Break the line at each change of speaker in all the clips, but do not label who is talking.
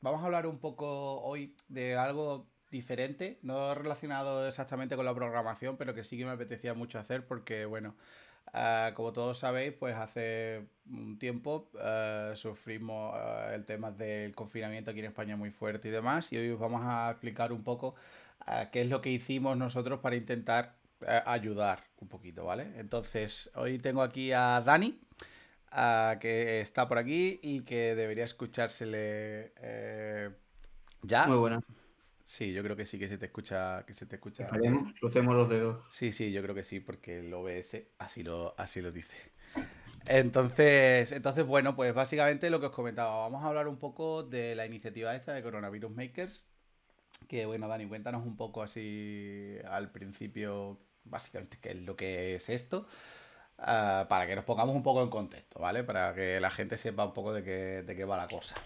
vamos a hablar un poco hoy de algo diferente, no relacionado exactamente con la programación, pero que sí que me apetecía mucho hacer porque, bueno, uh, como todos sabéis, pues hace un tiempo uh, sufrimos uh, el tema del confinamiento aquí en España muy fuerte y demás, y hoy os vamos a explicar un poco qué es lo que hicimos nosotros para intentar ayudar un poquito, ¿vale? Entonces, hoy tengo aquí a Dani. Que está por aquí y que debería escuchársele eh, ya.
Muy buena.
Sí, yo creo que sí que se te escucha, que se te escucha.
crucemos los dedos.
Sí, sí, yo creo que sí, porque el OBS así lo, así lo dice. Entonces, entonces, bueno, pues básicamente lo que os comentaba, vamos a hablar un poco de la iniciativa esta de Coronavirus Makers. Que bueno, Dani, cuéntanos un poco así al principio, básicamente, qué es lo que es esto. Uh, para que nos pongamos un poco en contexto, ¿vale? Para que la gente sepa un poco de qué, de qué va la cosa.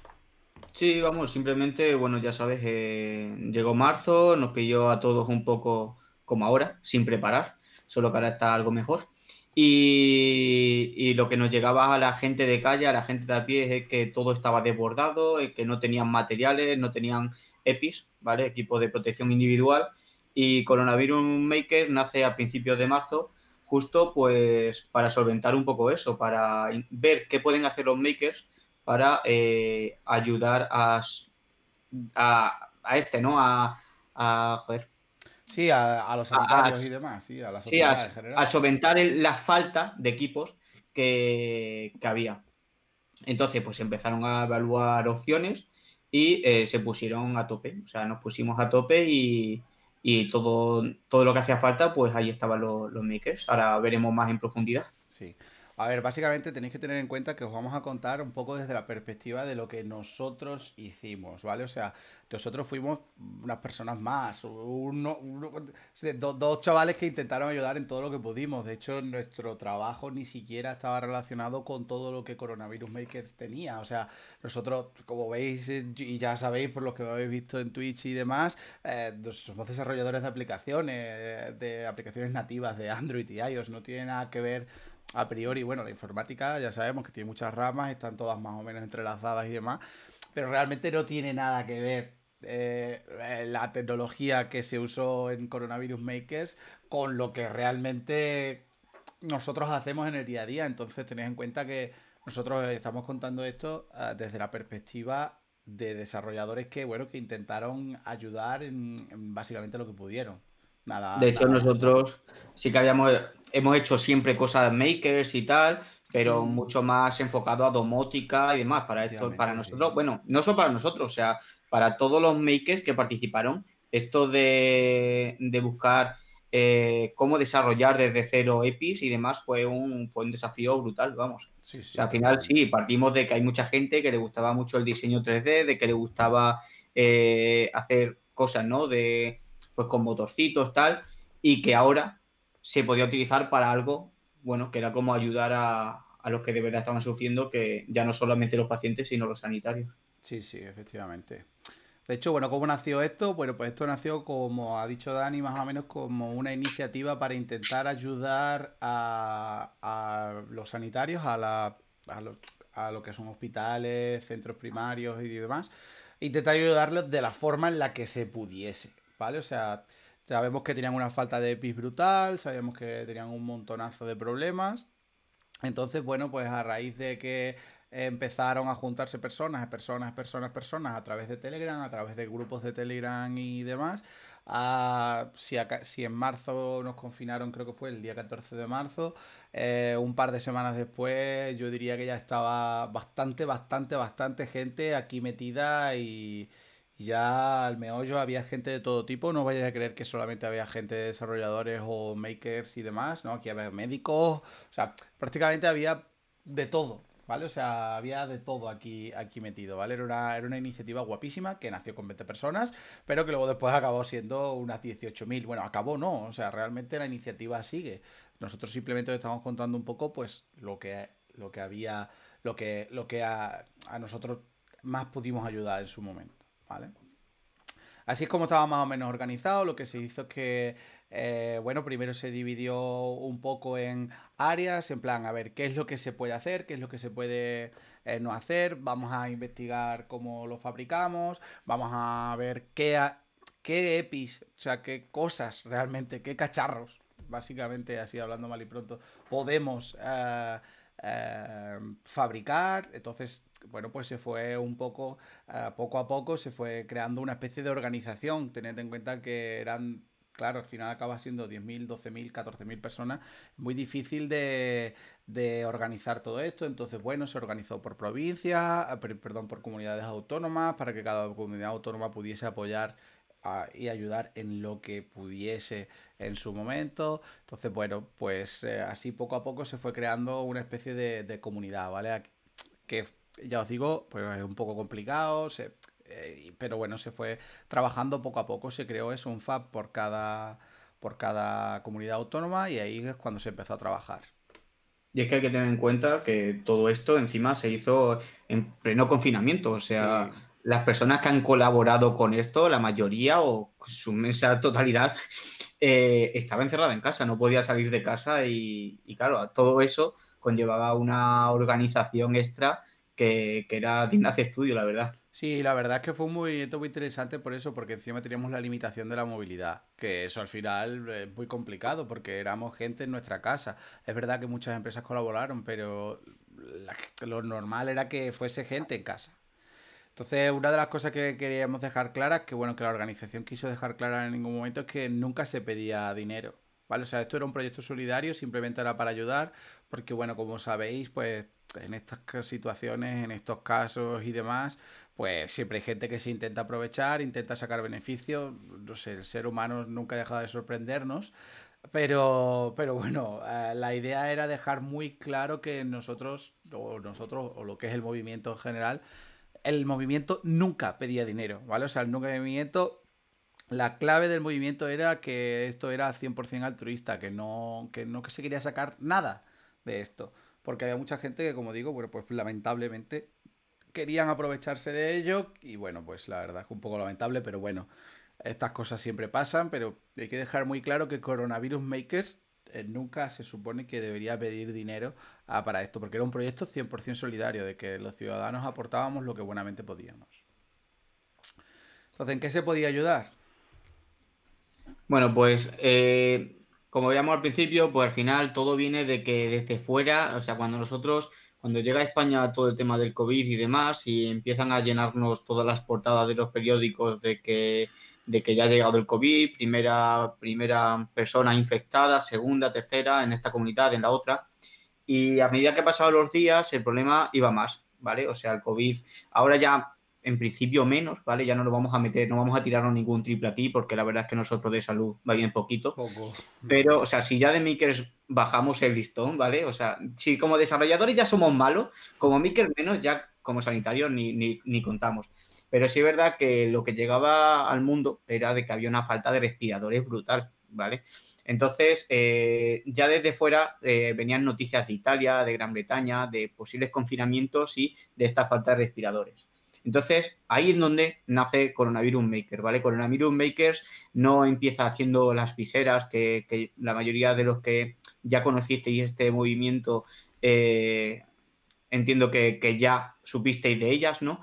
Sí, vamos, simplemente, bueno, ya sabes, eh, llegó marzo, nos pilló a todos un poco como ahora, sin preparar, solo que ahora está algo mejor. Y, y, lo que nos llegaba a la gente de calle, a la gente de a pie, es que todo estaba desbordado, que no tenían materiales, no tenían EPIs, ¿vale? Equipo de protección individual. Y Coronavirus Maker nace a principios de marzo, justo pues para solventar un poco eso, para ver qué pueden hacer los makers para eh, ayudar a, a, este, ¿no? A, a joder.
Sí, a, los sanitarios y demás, sí, a la
sí, a, solventar la falta de equipos que, que, había. Entonces, pues empezaron a evaluar opciones y eh, se pusieron a tope. O sea, nos pusimos a tope y, y todo, todo lo que hacía falta, pues ahí estaban los, los makers. Ahora veremos más en profundidad.
Sí. A ver, básicamente tenéis que tener en cuenta que os vamos a contar un poco desde la perspectiva de lo que nosotros hicimos, ¿vale? O sea, nosotros fuimos unas personas más, uno, dos chavales que intentaron ayudar en todo lo que pudimos. De hecho, nuestro trabajo ni siquiera estaba relacionado con todo lo que Coronavirus Makers tenía. O sea, nosotros, como veis eh, y ya sabéis por lo que habéis visto en Twitch y demás, eh, somos desarrolladores de aplicaciones, de aplicaciones nativas de Android y iOS. No tiene nada que ver a priori, bueno, la informática ya sabemos que tiene muchas ramas, están todas más o menos entrelazadas y demás, pero realmente no tiene nada que ver eh, la tecnología que se usó en Coronavirus Makers con lo que realmente nosotros hacemos en el día a día. Entonces tenéis en cuenta que nosotros estamos contando esto eh, desde la perspectiva de desarrolladores que, bueno, que intentaron ayudar en, básicamente lo que pudieron. Nada,
de hecho, nosotros sí que habíamos hemos hecho siempre cosas makers y tal, pero mm. mucho más enfocado a domótica y demás. Para esto, para nosotros, bueno, no solo para nosotros, o sea, para todos los makers que participaron, esto de, buscar eh, cómo desarrollar desde cero EPIs y demás fue un, fue un desafío brutal, vamos. al final sí, partimos de que hay mucha gente que le gustaba mucho el diseño 3D, de que le gustaba eh, hacer cosas, ¿no? De, pues con motorcitos, tal, y que ahora se podía utilizar para algo, bueno, que era como ayudar a, los que de verdad estaban sufriendo, que ya no solamente los pacientes, sino los sanitarios.
Sí, sí, efectivamente. De hecho, bueno, ¿cómo nació esto? Bueno, pues esto nació, como ha dicho Dani, más o menos como una iniciativa para intentar ayudar a, los sanitarios, a, la, a, lo, que son hospitales, centros primarios y demás, intentar ayudarlos de la forma en la que se pudiese, ¿vale? O sea, Sabemos que tenían una falta de EPIs brutal, sabemos que tenían un montonazo de problemas. Entonces, bueno, pues a raíz de que empezaron a juntarse personas, personas, personas, personas a través de Telegram, a través de grupos de Telegram y demás. si, si, en marzo nos confinaron, creo que fue el día 14 de marzo, eh, un par de semanas después yo diría que ya estaba bastante, bastante, bastante gente aquí metida y, ya al meollo había gente de todo tipo, no vayas a creer que solamente había gente de desarrolladores o makers y demás, ¿no? Aquí había médicos, o sea, prácticamente había de todo, ¿vale? O sea, había de todo aquí, aquí metido, ¿vale? Era una, era una iniciativa guapísima que nació con 20 personas, pero que luego después acabó siendo unas 18.000. Bueno, acabó no, o sea, realmente la iniciativa sigue. Nosotros simplemente estamos contando un poco, pues, lo que, lo que había, lo que, lo que a, a nosotros más pudimos ayudar en su momento. ¿Vale? Así es como estaba más o menos organizado. Lo que se hizo es que, eh, bueno, primero se dividió un poco en áreas, en plan, a ver, qué es lo que se puede hacer, qué es lo que se puede eh, no hacer, vamos a investigar cómo lo fabricamos, vamos a ver qué, qué EPIs, o sea, qué cosas realmente, qué cacharros, básicamente, así hablando mal y pronto, podemos eh, eh, fabricar. Entonces, bueno, pues se fue un poco, poco a poco, se fue creando una especie de organización, teniendo en cuenta que eran claro, al final acaba siendo 10.000, 12.000, 14.000 personas, muy difícil de, organizar todo esto. Entonces, bueno, se organizó por provincias, eh, perdón, por comunidades autónomas, para que cada comunidad autónoma pudiese apoyar y ayudar en lo que pudiese en su momento. Entonces, bueno, pues eh, así poco a poco se fue creando una especie de, de comunidad, ¿vale? Que ya os digo, pues es un poco complicado, se, eh, pero bueno, se fue trabajando poco a poco, se creó eso, un FAB por cada, por cada comunidad autónoma y ahí es cuando se empezó a trabajar.
Y es que hay que tener en cuenta que todo esto encima se hizo en pleno confinamiento, o sea, las personas que han colaborado con esto, la mayoría o su inmensa totalidad, eh, estaba encerrada en casa, no podía salir de casa y, claro, todo eso conllevaba una organización extra que, era digna de estudio, la verdad.
Sí, la verdad es que fue un movimiento muy interesante por eso, porque encima teníamos la limitación de la movilidad, que eso al final es muy complicado porque éramos gente en nuestra casa. Es verdad que muchas empresas colaboraron, pero lo normal era que fuese gente en casa. Entonces, una de las cosas que queríamos dejar claras, que bueno, que la organización quiso dejar clara en ningún momento, es que nunca se pedía dinero. ¿Vale? O sea, esto era un proyecto solidario, simplemente era para ayudar, porque bueno, como sabéis, pues en estas situaciones, en estos casos y demás, pues siempre hay gente que se intenta aprovechar, intenta sacar beneficio. No sé, el ser humano nunca ha dejado de sorprendernos. Pero, pero bueno, eh, la idea era dejar muy claro que nosotros, o nosotros, o lo que es el movimiento en general, el movimiento nunca pedía dinero, ¿vale? O sea, el movimiento, la clave del movimiento era que esto era 100% altruista, que no, que no que se quería sacar nada de esto. Porque había mucha gente que, como digo, bueno, pues lamentablemente querían aprovecharse de ello y bueno, pues la verdad es un poco lamentable, pero bueno, estas cosas siempre pasan, pero hay que dejar muy claro que Coronavirus Makers nunca se supone que debería pedir dinero ah, para esto, porque era un proyecto 100% solidario, de que los ciudadanos aportábamos lo que buenamente podíamos. Entonces, ¿en qué se podía ayudar?
Bueno, pues eh, como veíamos al principio, pues al final todo viene de que desde fuera, o sea, cuando nosotros cuando llega a España todo el tema del COVID y demás, y empiezan a llenarnos todas las portadas de los periódicos de que, de que ya ha llegado el COVID, primera, primera persona infectada, segunda, tercera, en esta comunidad, en la otra. Y a medida que pasaban los días, el problema iba más, ¿vale? O sea, el COVID ahora ya en principio menos, ¿vale? Ya no lo vamos a meter, no vamos a tirarnos ningún triple aquí, porque la verdad es que nosotros de salud va bien poquito. Pero, o sea, si ya de makers bajamos el listón, ¿vale? O sea, si como desarrolladores ya somos malos, como makers menos, ya como sanitarios ni, ni, contamos. Pero sí es verdad que lo que llegaba al mundo era de que había una falta de respiradores brutal, ¿vale? Entonces, eh, ya desde fuera eh, venían noticias de Italia, de Gran Bretaña, de posibles confinamientos y de esta falta de respiradores. Entonces, ahí es donde nace Coronavirus Maker, ¿vale? Coronavirus Makers no empieza haciendo las viseras que, la mayoría de los que ya conocisteis este movimiento, eh, entiendo que, ya supisteis de ellas, ¿no?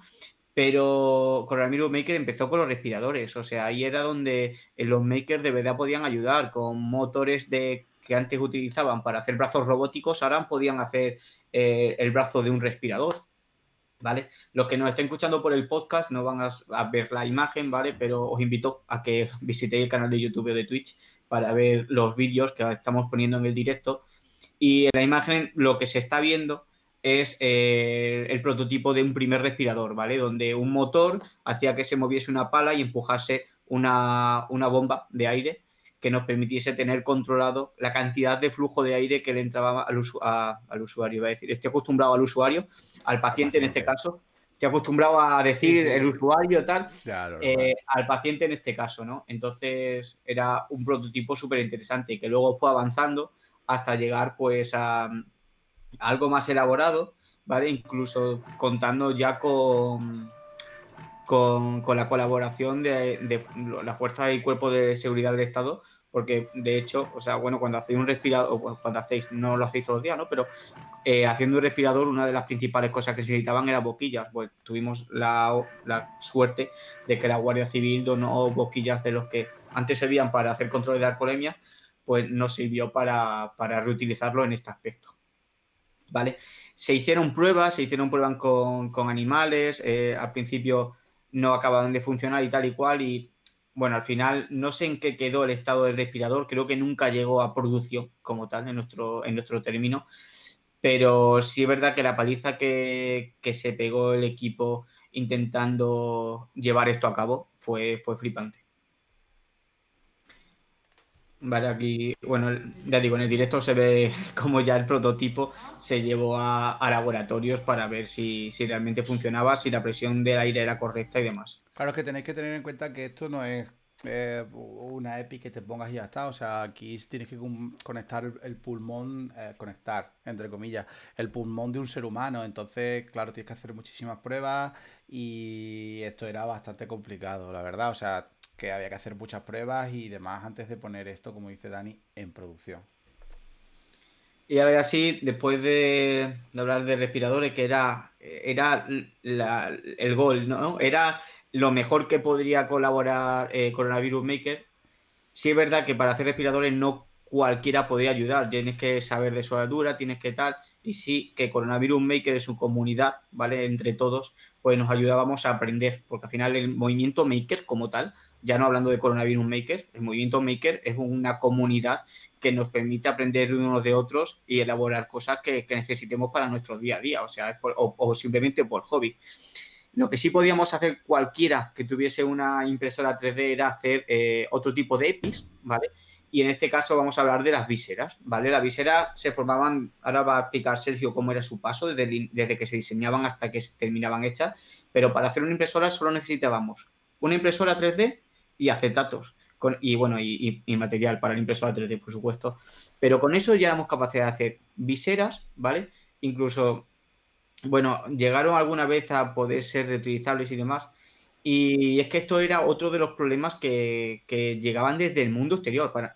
Pero Coronavirus Maker empezó con los respiradores, o sea, ahí era donde los makers de verdad podían ayudar con motores de que antes utilizaban para hacer brazos robóticos, ahora podían hacer eh, el brazo de un respirador. ¿vale? Los que nos estén escuchando por el podcast no van a, ver la imagen, ¿vale? Pero os invito a que visitéis el canal de YouTube o de Twitch para ver los vídeos que estamos poniendo en el directo. Y en la imagen lo que se está viendo es eh, el prototipo de un primer respirador, ¿vale? Donde un motor hacía que se moviese una pala y empujase una, una bomba de aire que nos permitiese tener controlado la cantidad de flujo de aire que le entraba al, al usuario. Iba a decir, estoy acostumbrado al usuario, al paciente, en este caso, estoy acostumbrado a decir el usuario tal, eh, al paciente en este caso, ¿no? Entonces era un prototipo súper interesante que luego fue avanzando hasta llegar pues a, algo más elaborado, ¿vale? Incluso contando ya con, con, la colaboración de, de la Fuerza y Cuerpo de Seguridad del Estado porque de hecho, o sea, bueno, cuando hacéis un respirador, cuando hacéis, no lo hacéis todos los días, ¿no? Pero eh, haciendo un respirador, una de las principales cosas que se necesitaban era boquillas. Pues tuvimos la, suerte de que la Guardia Civil donó boquillas de los que antes servían para hacer controles de alcoholemia, pues nos sirvió para, reutilizarlo en este aspecto. ¿Vale? Se hicieron pruebas, se hicieron pruebas con, animales, eh, al principio no acababan de funcionar y tal y cual, y bueno, al final no sé en qué quedó el estado del respirador, creo que nunca llegó a producción como tal en nuestro, en nuestro término, pero sí es verdad que la paliza que, se pegó el equipo intentando llevar esto a cabo fue, fue flipante. Vale, aquí, bueno, ya digo, en el directo se ve como ya el prototipo se llevó a, laboratorios para ver si, realmente funcionaba, si la presión del aire era correcta y demás.
Claro, es que tenéis que tener en cuenta que esto no es eh, una EPI que te pongas y ya está. O sea, aquí tienes que conectar el pulmón, eh, conectar, entre comillas, el pulmón de un ser humano. Entonces, claro, tienes que hacer muchísimas pruebas y esto era bastante complicado, la verdad. O sea, que había que hacer muchas pruebas y demás antes de poner esto, como dice Dani, en producción.
Y ahora así, después de, hablar de respiradores, que era, era el gol, ¿no? Era lo mejor que podría colaborar eh, Coronavirus Maker. Sí es verdad que para hacer respiradores no cualquiera podría ayudar. Tienes que saber de soldadura, tienes que tal. Y sí que Coronavirus Maker es su comunidad, ¿vale? Entre todos, pues nos ayudábamos a aprender. Porque al final el movimiento Maker como tal ya no hablando de Coronavirus Maker, el movimiento Maker es una comunidad que nos permite aprender de unos de otros y elaborar cosas que, necesitemos para nuestro día a día, o sea, o, simplemente por hobby. Lo que sí podíamos hacer cualquiera que tuviese una impresora 3D era hacer eh, otro tipo de EPIs, ¿vale? Y en este caso vamos a hablar de las viseras, ¿vale? Las viseras se formaban, ahora va a explicar Sergio cómo era su paso desde, desde que se diseñaban hasta que terminaban hechas, pero para hacer una impresora solo necesitábamos una impresora 3D y acetatos. Con, y bueno, y, material para la impresora 3D, por supuesto. Pero con eso ya éramos capaces de hacer viseras, ¿vale? Incluso, bueno, llegaron alguna vez a poder ser reutilizables y demás. Y es que esto era otro de los problemas que, que llegaban desde el mundo exterior. Para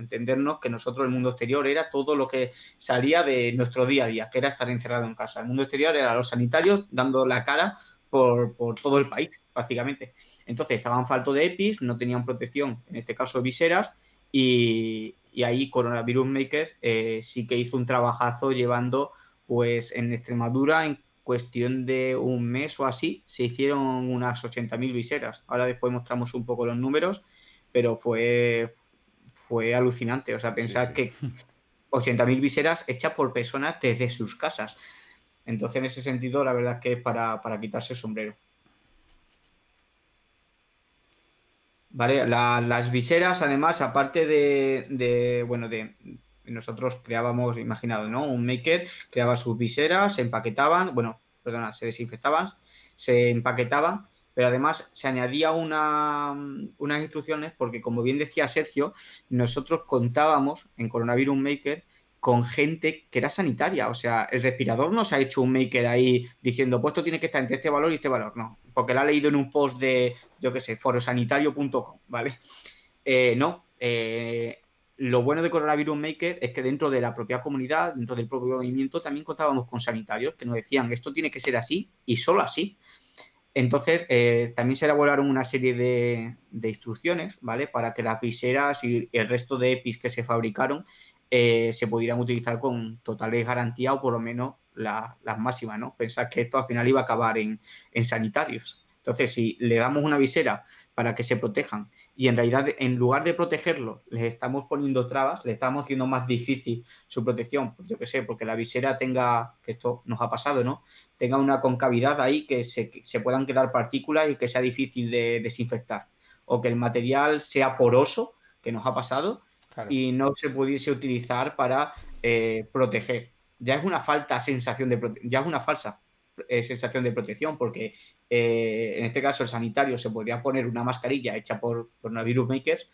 entendernos que nosotros el mundo exterior era todo lo que salía de nuestro día a día, que era estar encerrado en casa. El mundo exterior era los sanitarios dando la cara por, por todo el país, prácticamente. Entonces estaban falto de EPIs, no tenían protección, en este caso viseras, y, ahí Coronavirus Maker eh, sí que hizo un trabajazo llevando, pues en Extremadura, en cuestión de un mes o así, se hicieron unas 80.000 viseras. Ahora después mostramos un poco los números, pero fue, fue alucinante. O sea, pensar que 80.000 viseras hechas por personas desde sus casas. Entonces, en ese sentido, la verdad es que es para, para quitarse el sombrero. ¿Vale? las viseras, además, aparte de, bueno, de nosotros creábamos, imaginado, ¿no? Un maker creaba sus viseras, se empaquetaban, bueno, perdona, se desinfectaban, se empaquetaban, pero además se añadía una, unas instrucciones porque, como bien decía Sergio, nosotros contábamos en Coronavirus Maker con gente que era sanitaria. O sea, el respirador no se ha hecho un maker ahí diciendo, pues esto tiene que estar entre este valor y este valor. No, porque lo ha leído en un post de, yo qué sé, forosanitario.com, ¿vale? Eh, no. Eh, lo bueno de Coronavirus Maker es que dentro de la propia comunidad, dentro del propio movimiento, también contábamos con sanitarios que nos decían, esto tiene que ser así y solo así. Entonces, eh, también se elaboraron una serie de, de, instrucciones, ¿vale? Para que las viseras y el resto de EPIs que se fabricaron eh, se pudieran utilizar con totales garantía o por lo menos las máximas, ¿no? Pensar que esto al final iba a acabar en, sanitarios. Entonces, si le damos una visera para que se protejan y en realidad en lugar de protegerlo les estamos poniendo trabas, le estamos haciendo más difícil su protección, pues yo qué sé, porque la visera tenga, que esto nos ha pasado, ¿no? Tenga una concavidad ahí que se, se puedan quedar partículas y que sea difícil de desinfectar. O que el material sea poroso, que nos ha pasado, y no se pudiese utilizar para eh, proteger. Ya es una falta sensación de ya es una falsa eh, sensación de protección, porque eh, en este caso el sanitario se podría poner una mascarilla hecha por, por virus makers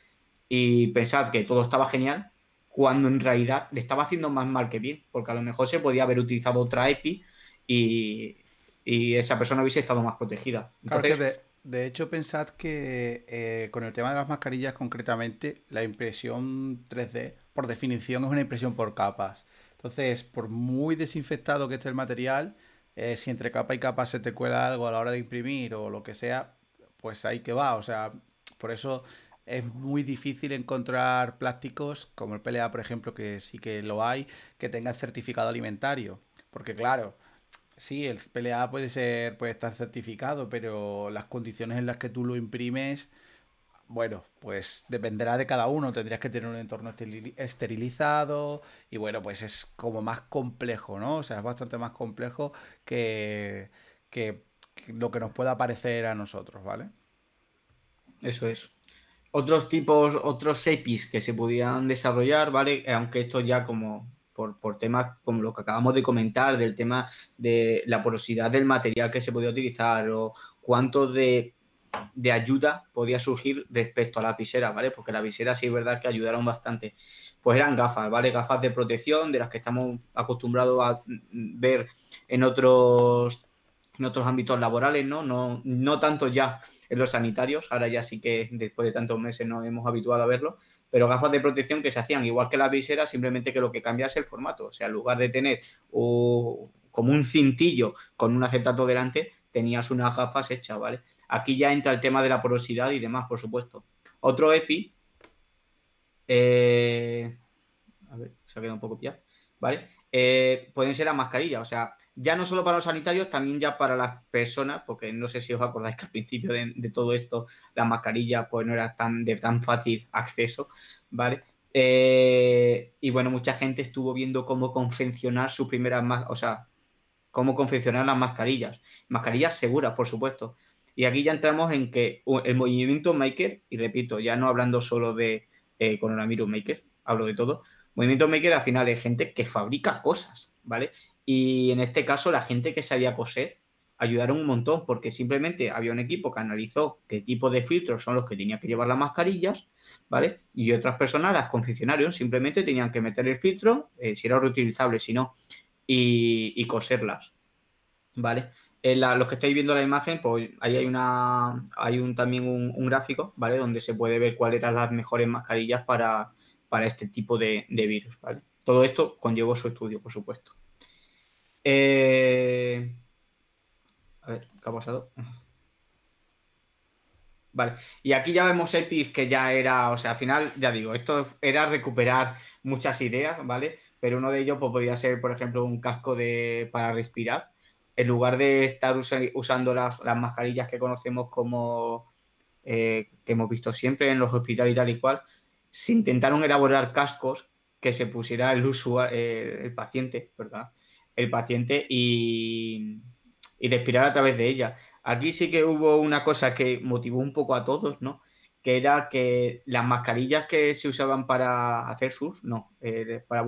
y pensar que todo estaba genial, cuando en realidad le estaba haciendo más mal que bien, porque a lo mejor se podía haber utilizado otra EPI y, esa persona hubiese estado más protegida.
Entonces, de hecho, pensad que eh, con el tema de las mascarillas concretamente, la impresión 3D, por definición, es una impresión por capas. Entonces, por muy desinfectado que esté el material, eh, si entre capa y capa se te cuela algo a la hora de imprimir o lo que sea, pues ahí que va. O sea, por eso es muy difícil encontrar plásticos como el PLA, por ejemplo, que sí que lo hay, que tenga certificado alimentario. Porque claro, sí, el PLA puede ser, puede estar certificado, pero las condiciones en las que tú lo imprimes, bueno, pues dependerá de cada uno. Tendrías que tener un entorno esterilizado y bueno, pues es como más complejo, ¿no? O sea, es bastante más complejo que, que lo que nos pueda parecer a nosotros, ¿vale?
Eso es. Otros tipos, otros APIs que se pudieran desarrollar, ¿vale? Aunque esto ya como por, por, temas como lo que acabamos de comentar, del tema de la porosidad del material que se podía utilizar o cuánto de, de ayuda podía surgir respecto a la visera, ¿vale? Porque la visera sí es verdad que ayudaron bastante. Pues eran gafas, ¿vale? Gafas de protección de las que estamos acostumbrados a ver en otros, en otros ámbitos laborales, ¿no? No, no tanto ya en los sanitarios, ahora ya sí que después de tantos meses nos hemos habituado a verlo, pero gafas de protección que se hacían igual que la visera, simplemente que lo que cambia es el formato. O sea, en lugar de tener como un cintillo con un acetato delante, tenías unas gafas hechas, ¿vale? Aquí ya entra el tema de la porosidad y demás, por supuesto. Otro EPI, eh, a ver, se ha quedado un poco pillado, ¿vale? Eh, pueden ser las mascarillas, o sea, ya no solo para los sanitarios, también ya para las personas, porque no sé si os acordáis que al principio de, todo esto la mascarilla pues no era tan de tan fácil acceso, ¿vale? Eh, y bueno, mucha gente estuvo viendo cómo confeccionar sus primeras, o sea, cómo confeccionar las mascarillas. Mascarillas seguras, por supuesto. Y aquí ya entramos en que el movimiento maker, y repito, ya no hablando solo de eh, coronavirus maker, hablo de todo, movimiento maker al final es gente que fabrica cosas, ¿vale? Y en este caso, la gente que sabía coser ayudaron un montón porque simplemente había un equipo que analizó qué tipo de filtros son los que tenían que llevar las mascarillas, ¿vale? Y otras personas las confeccionaron, simplemente tenían que meter el filtro, eh, si era reutilizable, si no, y, coserlas, ¿vale? En los que estáis viendo la imagen, pues ahí hay una hay un, también un, gráfico, ¿vale? Donde se puede ver cuáles eran las mejores mascarillas para, para este tipo de, de virus, ¿vale? Todo esto conllevó su estudio, por supuesto. Eh, a ver, ¿qué ha pasado? Vale, y aquí ya vemos EPIs que ya era, o sea, al final, ya digo, esto era recuperar muchas ideas, ¿vale? Pero uno de ellos pues, podría ser, por ejemplo, un casco de, para respirar. En lugar de estar usando las, mascarillas que conocemos como eh, que hemos visto siempre en los hospitales y tal y cual, se intentaron elaborar cascos que se pusiera el usuario, el paciente, ¿verdad? El paciente y, respirar a través de ella. Aquí sí que hubo una cosa que motivó un poco a todos, ¿no? Que era que las mascarillas que se usaban para hacer surf, no, eh, para,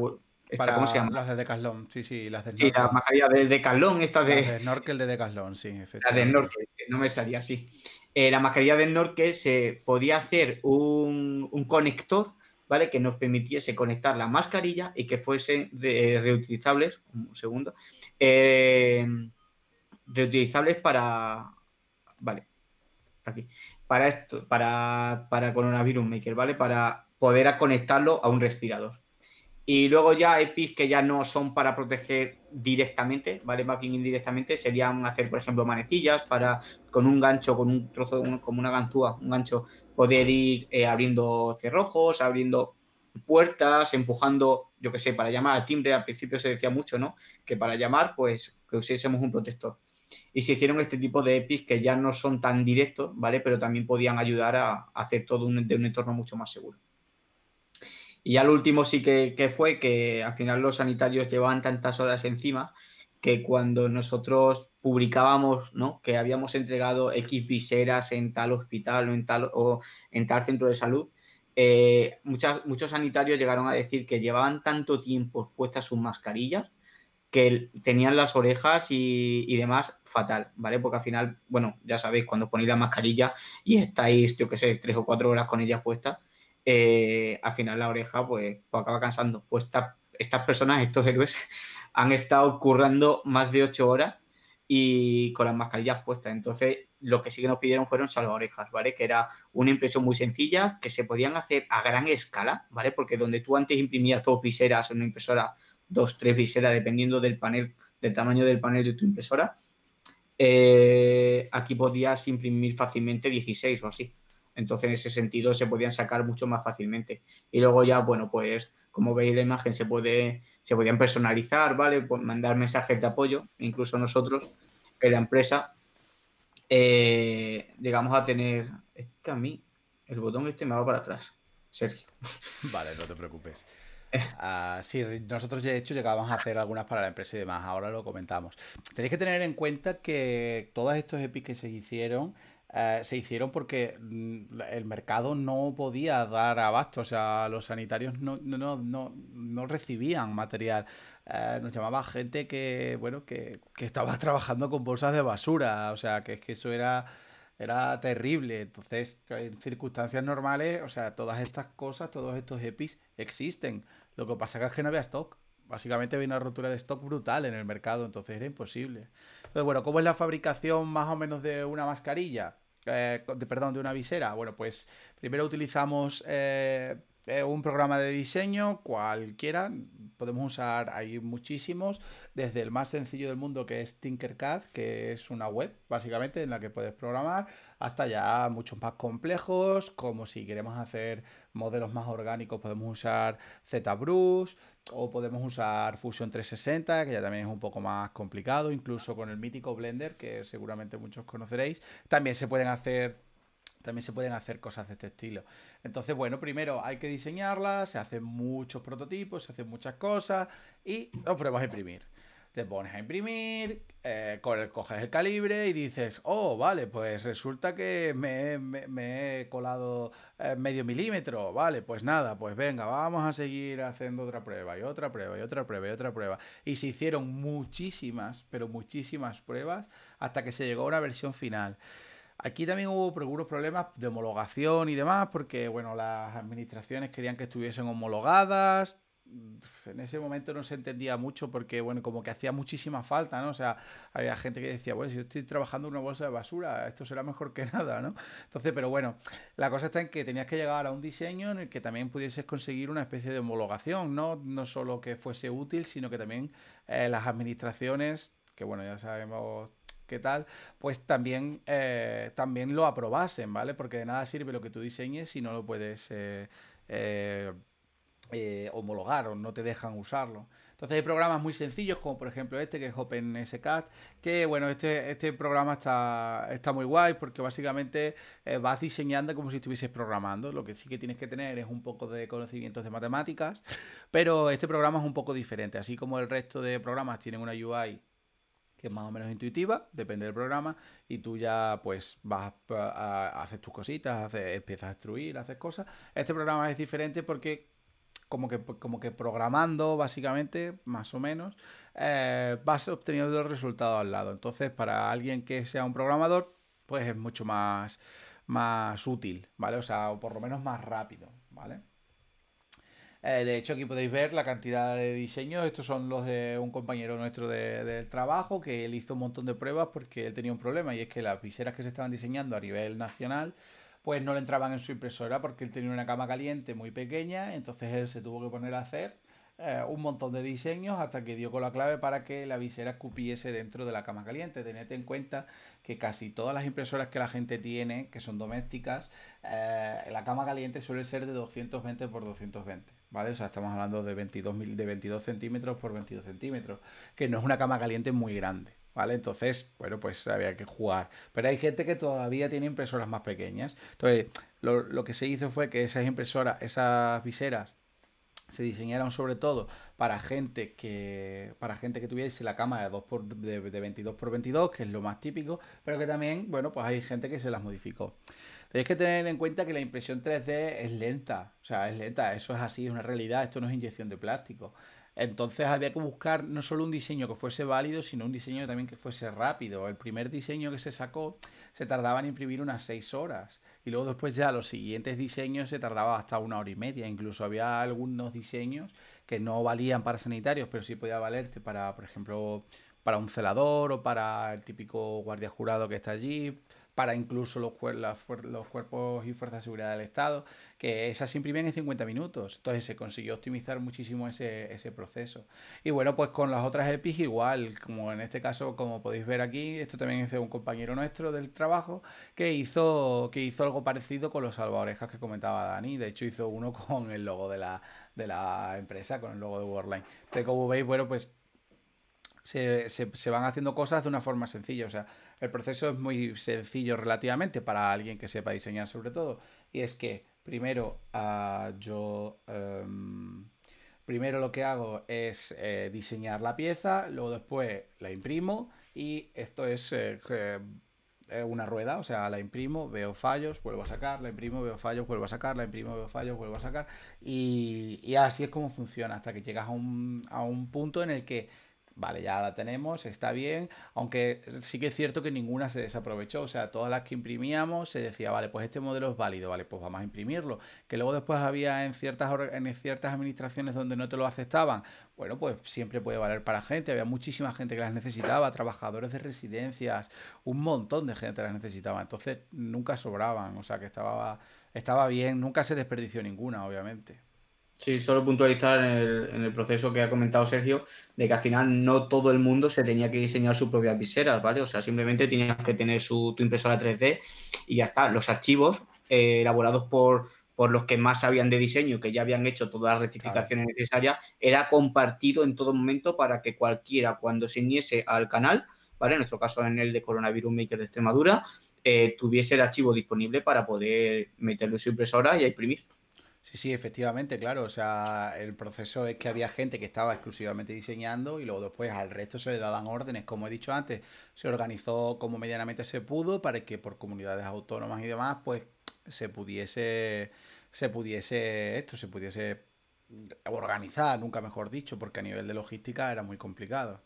¿Cómo se llama? Las de Decathlon, sí, sí,
las de Sí, las mascarillas de Decathlon, estas de... Las
de snorkel de Decathlon, sí,
efectivamente. Las de snorkel, no me salía así. Eh, la mascarilla de snorkel se podía hacer un, un conector ¿vale? Que nos permitiese conectar la mascarilla y que fuesen reutilizables, un segundo, eh, reutilizables para, vale, aquí, para esto, para, para Coronavirus Maker, ¿vale? Para poder conectarlo a un respirador. Y luego ya EPIs que ya no son para proteger directamente, ¿vale? Más bien indirectamente, serían hacer, por ejemplo, manecillas para con un gancho, con un trozo, como una ganzúa, un gancho, poder ir eh, abriendo cerrojos, abriendo puertas, empujando, yo qué sé, para llamar al timbre. Al principio se decía mucho, ¿no? Que para llamar, pues que usásemos un protector. Y se hicieron este tipo de EPIs que ya no son tan directos, ¿vale? Pero también podían ayudar a, hacer todo un, de un entorno mucho más seguro. Y ya lo último sí que, fue que al final los sanitarios llevaban tantas horas encima que cuando nosotros publicábamos ¿no? que habíamos entregado X viseras en tal hospital o en tal, o en tal centro de salud, eh, muchos sanitarios llegaron a decir que llevaban tanto tiempo puestas sus mascarillas que tenían las orejas y, demás fatal, ¿vale? Porque al final, bueno, ya sabéis, cuando ponéis la mascarilla y estáis, yo qué sé, tres o cuatro horas con ella puesta, eh, al final la oreja pues, acaba cansando. Pues estas personas, estos héroes, han estado currando más de ocho horas y con las mascarillas puestas. Entonces, lo que sí que nos pidieron fueron salvaorejas, ¿vale? Que era una impresión muy sencilla que se podían hacer a gran escala, ¿vale? Porque donde tú antes imprimías dos viseras en una impresora, dos, tres viseras, dependiendo del panel, del tamaño del panel de tu impresora, eh, aquí podías imprimir fácilmente 16 o así. Entonces, en ese sentido, se podían sacar mucho más fácilmente. Y luego ya, bueno, pues, como veis la imagen, se puede, se podían personalizar, ¿vale? Pues mandar mensajes de apoyo, incluso nosotros, en la empresa, eh, llegamos a tener. Es que a mí el botón este me va para atrás, Sergio.
Vale, no te preocupes. Uh, sí, nosotros de hecho llegábamos a hacer algunas para la empresa y demás, ahora lo comentamos. Tenéis que tener en cuenta que todos estos EPIs que se hicieron eh, se hicieron porque mm, el mercado no podía dar abasto, o sea, los sanitarios no, no, no, no recibían material. Eh, nos llamaba gente que, bueno, que, que, estaba trabajando con bolsas de basura, o sea, que es que eso era, era terrible. Entonces, en circunstancias normales, o sea, todas estas cosas, todos estos EPIs existen. Lo que pasa es que no había stock. Básicamente había una rotura de stock brutal en el mercado, entonces era imposible. Entonces, bueno, ¿cómo es la fabricación más o menos de una mascarilla? Eh, de, perdón, de una visera. Bueno, pues primero utilizamos eh, eh, un programa de diseño, cualquiera, podemos usar, hay muchísimos, desde el más sencillo del mundo que es Tinkercad, que es una web básicamente en la que puedes programar, hasta ya muchos más complejos, como si queremos hacer modelos más orgánicos podemos usar ZBrush o podemos usar Fusion 360, que ya también es un poco más complicado, incluso con el mítico Blender, que seguramente muchos conoceréis, también se pueden hacer también se pueden hacer cosas de este estilo. Entonces, bueno, primero hay que diseñarlas, se hacen muchos prototipos, se hacen muchas cosas y lo pruebas a imprimir. Te pones a imprimir, eh, coges el calibre y dices, oh, vale, pues resulta que me, he colado eh, medio milímetro, vale, pues nada, pues venga, vamos a seguir haciendo otra prueba y otra prueba y otra prueba y otra prueba. Y se hicieron muchísimas, pero muchísimas pruebas hasta que se llegó a una versión final. Aquí también hubo algunos problemas de homologación y demás, porque bueno, las administraciones querían que estuviesen homologadas. En ese momento no se entendía mucho porque, bueno, como que hacía muchísima falta, ¿no? O sea, había gente que decía, bueno, si yo estoy trabajando en una bolsa de basura, esto será mejor que nada, ¿no? Entonces, pero bueno, la cosa está en que tenías que llegar a un diseño en el que también pudieses conseguir una especie de homologación, ¿no? No solo que fuese útil, sino que también eh, las administraciones, que bueno, ya sabemos qué tal, pues también, eh, también lo aprobasen, ¿vale? Porque de nada sirve lo que tú diseñes si no lo puedes eh, eh, homologar o no te dejan usarlo. Entonces hay programas muy sencillos, como por ejemplo este, que es OpenSCAD, que bueno, este, este programa está, está muy guay porque básicamente vas diseñando como si estuvieses programando. Lo que sí que tienes que tener es un poco de conocimientos de matemáticas, pero este programa es un poco diferente. Así como el resto de programas tienen una UI que es más o menos intuitiva, depende del programa, y tú ya pues vas a, hacer tus cositas, empiezas a instruir, haces cosas. Este programa es diferente porque como que, como que programando básicamente, más o menos, eh, vas obteniendo los resultados al lado. Entonces, para alguien que sea un programador, pues es mucho más, más útil, ¿vale? O sea, o por lo menos más rápido, ¿vale? Eh, de hecho, aquí podéis ver la cantidad de diseños. Estos son los de un compañero nuestro del trabajo que él hizo un montón de pruebas porque él tenía un problema y es que las viseras que se estaban diseñando a nivel nacional pues no le entraban en su impresora porque él tenía una cama caliente muy pequeña, entonces él se tuvo que poner a hacer eh, un montón de diseños hasta que dio con la clave para que la visera cupiese dentro de la cama caliente. Tened en cuenta que casi todas las impresoras que la gente tiene, que son domésticas, eh, la cama caliente suele ser de 220 por 220. ¿Vale? O sea, estamos hablando de 22, de 22 centímetros por 22 centímetros, que no es una cama caliente muy grande. ¿Vale? Entonces, bueno, pues había que jugar. Pero hay gente que todavía tiene impresoras más pequeñas. Entonces, lo, lo que se hizo fue que esas impresoras, esas viseras, se diseñaron sobre todo para gente que para gente que tuviese la cama de, 2 por, de, 22 por 22 que es lo más típico pero que también bueno pues hay gente que se las modificó tenéis que tener en cuenta que la impresión 3D es lenta o sea es lenta eso es así es una realidad esto no es inyección de plástico entonces había que buscar no solo un diseño que fuese válido, sino un diseño también que fuese rápido. El primer diseño que se sacó se tardaba en imprimir unas 6 horas. Y luego después ya los siguientes diseños se tardaba hasta una hora y media. Incluso había algunos diseños que no valían para sanitarios, pero sí podía valerte para, por ejemplo, para un celador o para el típico guardia jurado que está allí, para incluso los, cuerpos y fuerzas de seguridad del Estado, que esas se imprimían en 50 minutos. Entonces se consiguió optimizar muchísimo ese, ese proceso. Y bueno, pues con las otras EPIs igual, como en este caso, como podéis ver aquí, esto también es de un compañero nuestro del trabajo que hizo, que hizo algo parecido con los salvaorejas que comentaba Dani. De hecho, hizo uno con el logo de la, de la empresa, con el logo de Worldline. Entonces, como veis, bueno, pues se, se, se, van haciendo cosas de una forma sencilla. O sea, el proceso es muy sencillo relativamente para alguien que sepa diseñar sobre todo. Y es que primero uh, yo... Um, primero lo que hago es eh, diseñar la pieza, luego después la imprimo y esto es eh, una rueda, o sea, la imprimo, veo fallos, vuelvo a sacar, la imprimo, veo fallos, vuelvo a sacar, la imprimo, veo fallos, vuelvo a sacar y, y así es como funciona hasta que llegas a un, a un punto en el que vale, ya la tenemos, está bien, aunque sí que es cierto que ninguna se desaprovechó, o sea, todas las que imprimíamos se decía, vale, pues este modelo es válido, vale, pues vamos a imprimirlo, que luego después había en ciertas, en ciertas administraciones donde no te lo aceptaban, bueno, pues siempre puede valer para gente, había muchísima gente que las necesitaba, trabajadores de residencias, un montón de gente las necesitaba, entonces nunca sobraban, o sea, que estaba, estaba bien, nunca se desperdició ninguna, obviamente.
Sí, solo puntualizar en el, proceso que ha comentado Sergio, de que al final no todo el mundo se tenía que diseñar sus propias viseras, ¿vale? O sea, simplemente tenías que tener su, tu impresora 3D y ya está. Los archivos eh, elaborados por, por los que más sabían de diseño, que ya habían hecho todas las rectificaciones necesarias, era compartido en todo momento para que cualquiera, cuando se uniese al canal, ¿vale? En nuestro caso, en el de Coronavirus Maker de Extremadura, eh, tuviese el archivo disponible para poder meterlo en su impresora y imprimir.
Sí, sí, efectivamente, claro. O sea, el proceso es que había gente que estaba exclusivamente diseñando y luego después al resto se le daban órdenes. Como he dicho antes, se organizó como medianamente se pudo para que por comunidades autónomas y demás, pues se pudiese, se pudiese esto, se pudiese organizar, nunca mejor dicho, porque a nivel de logística era muy complicado.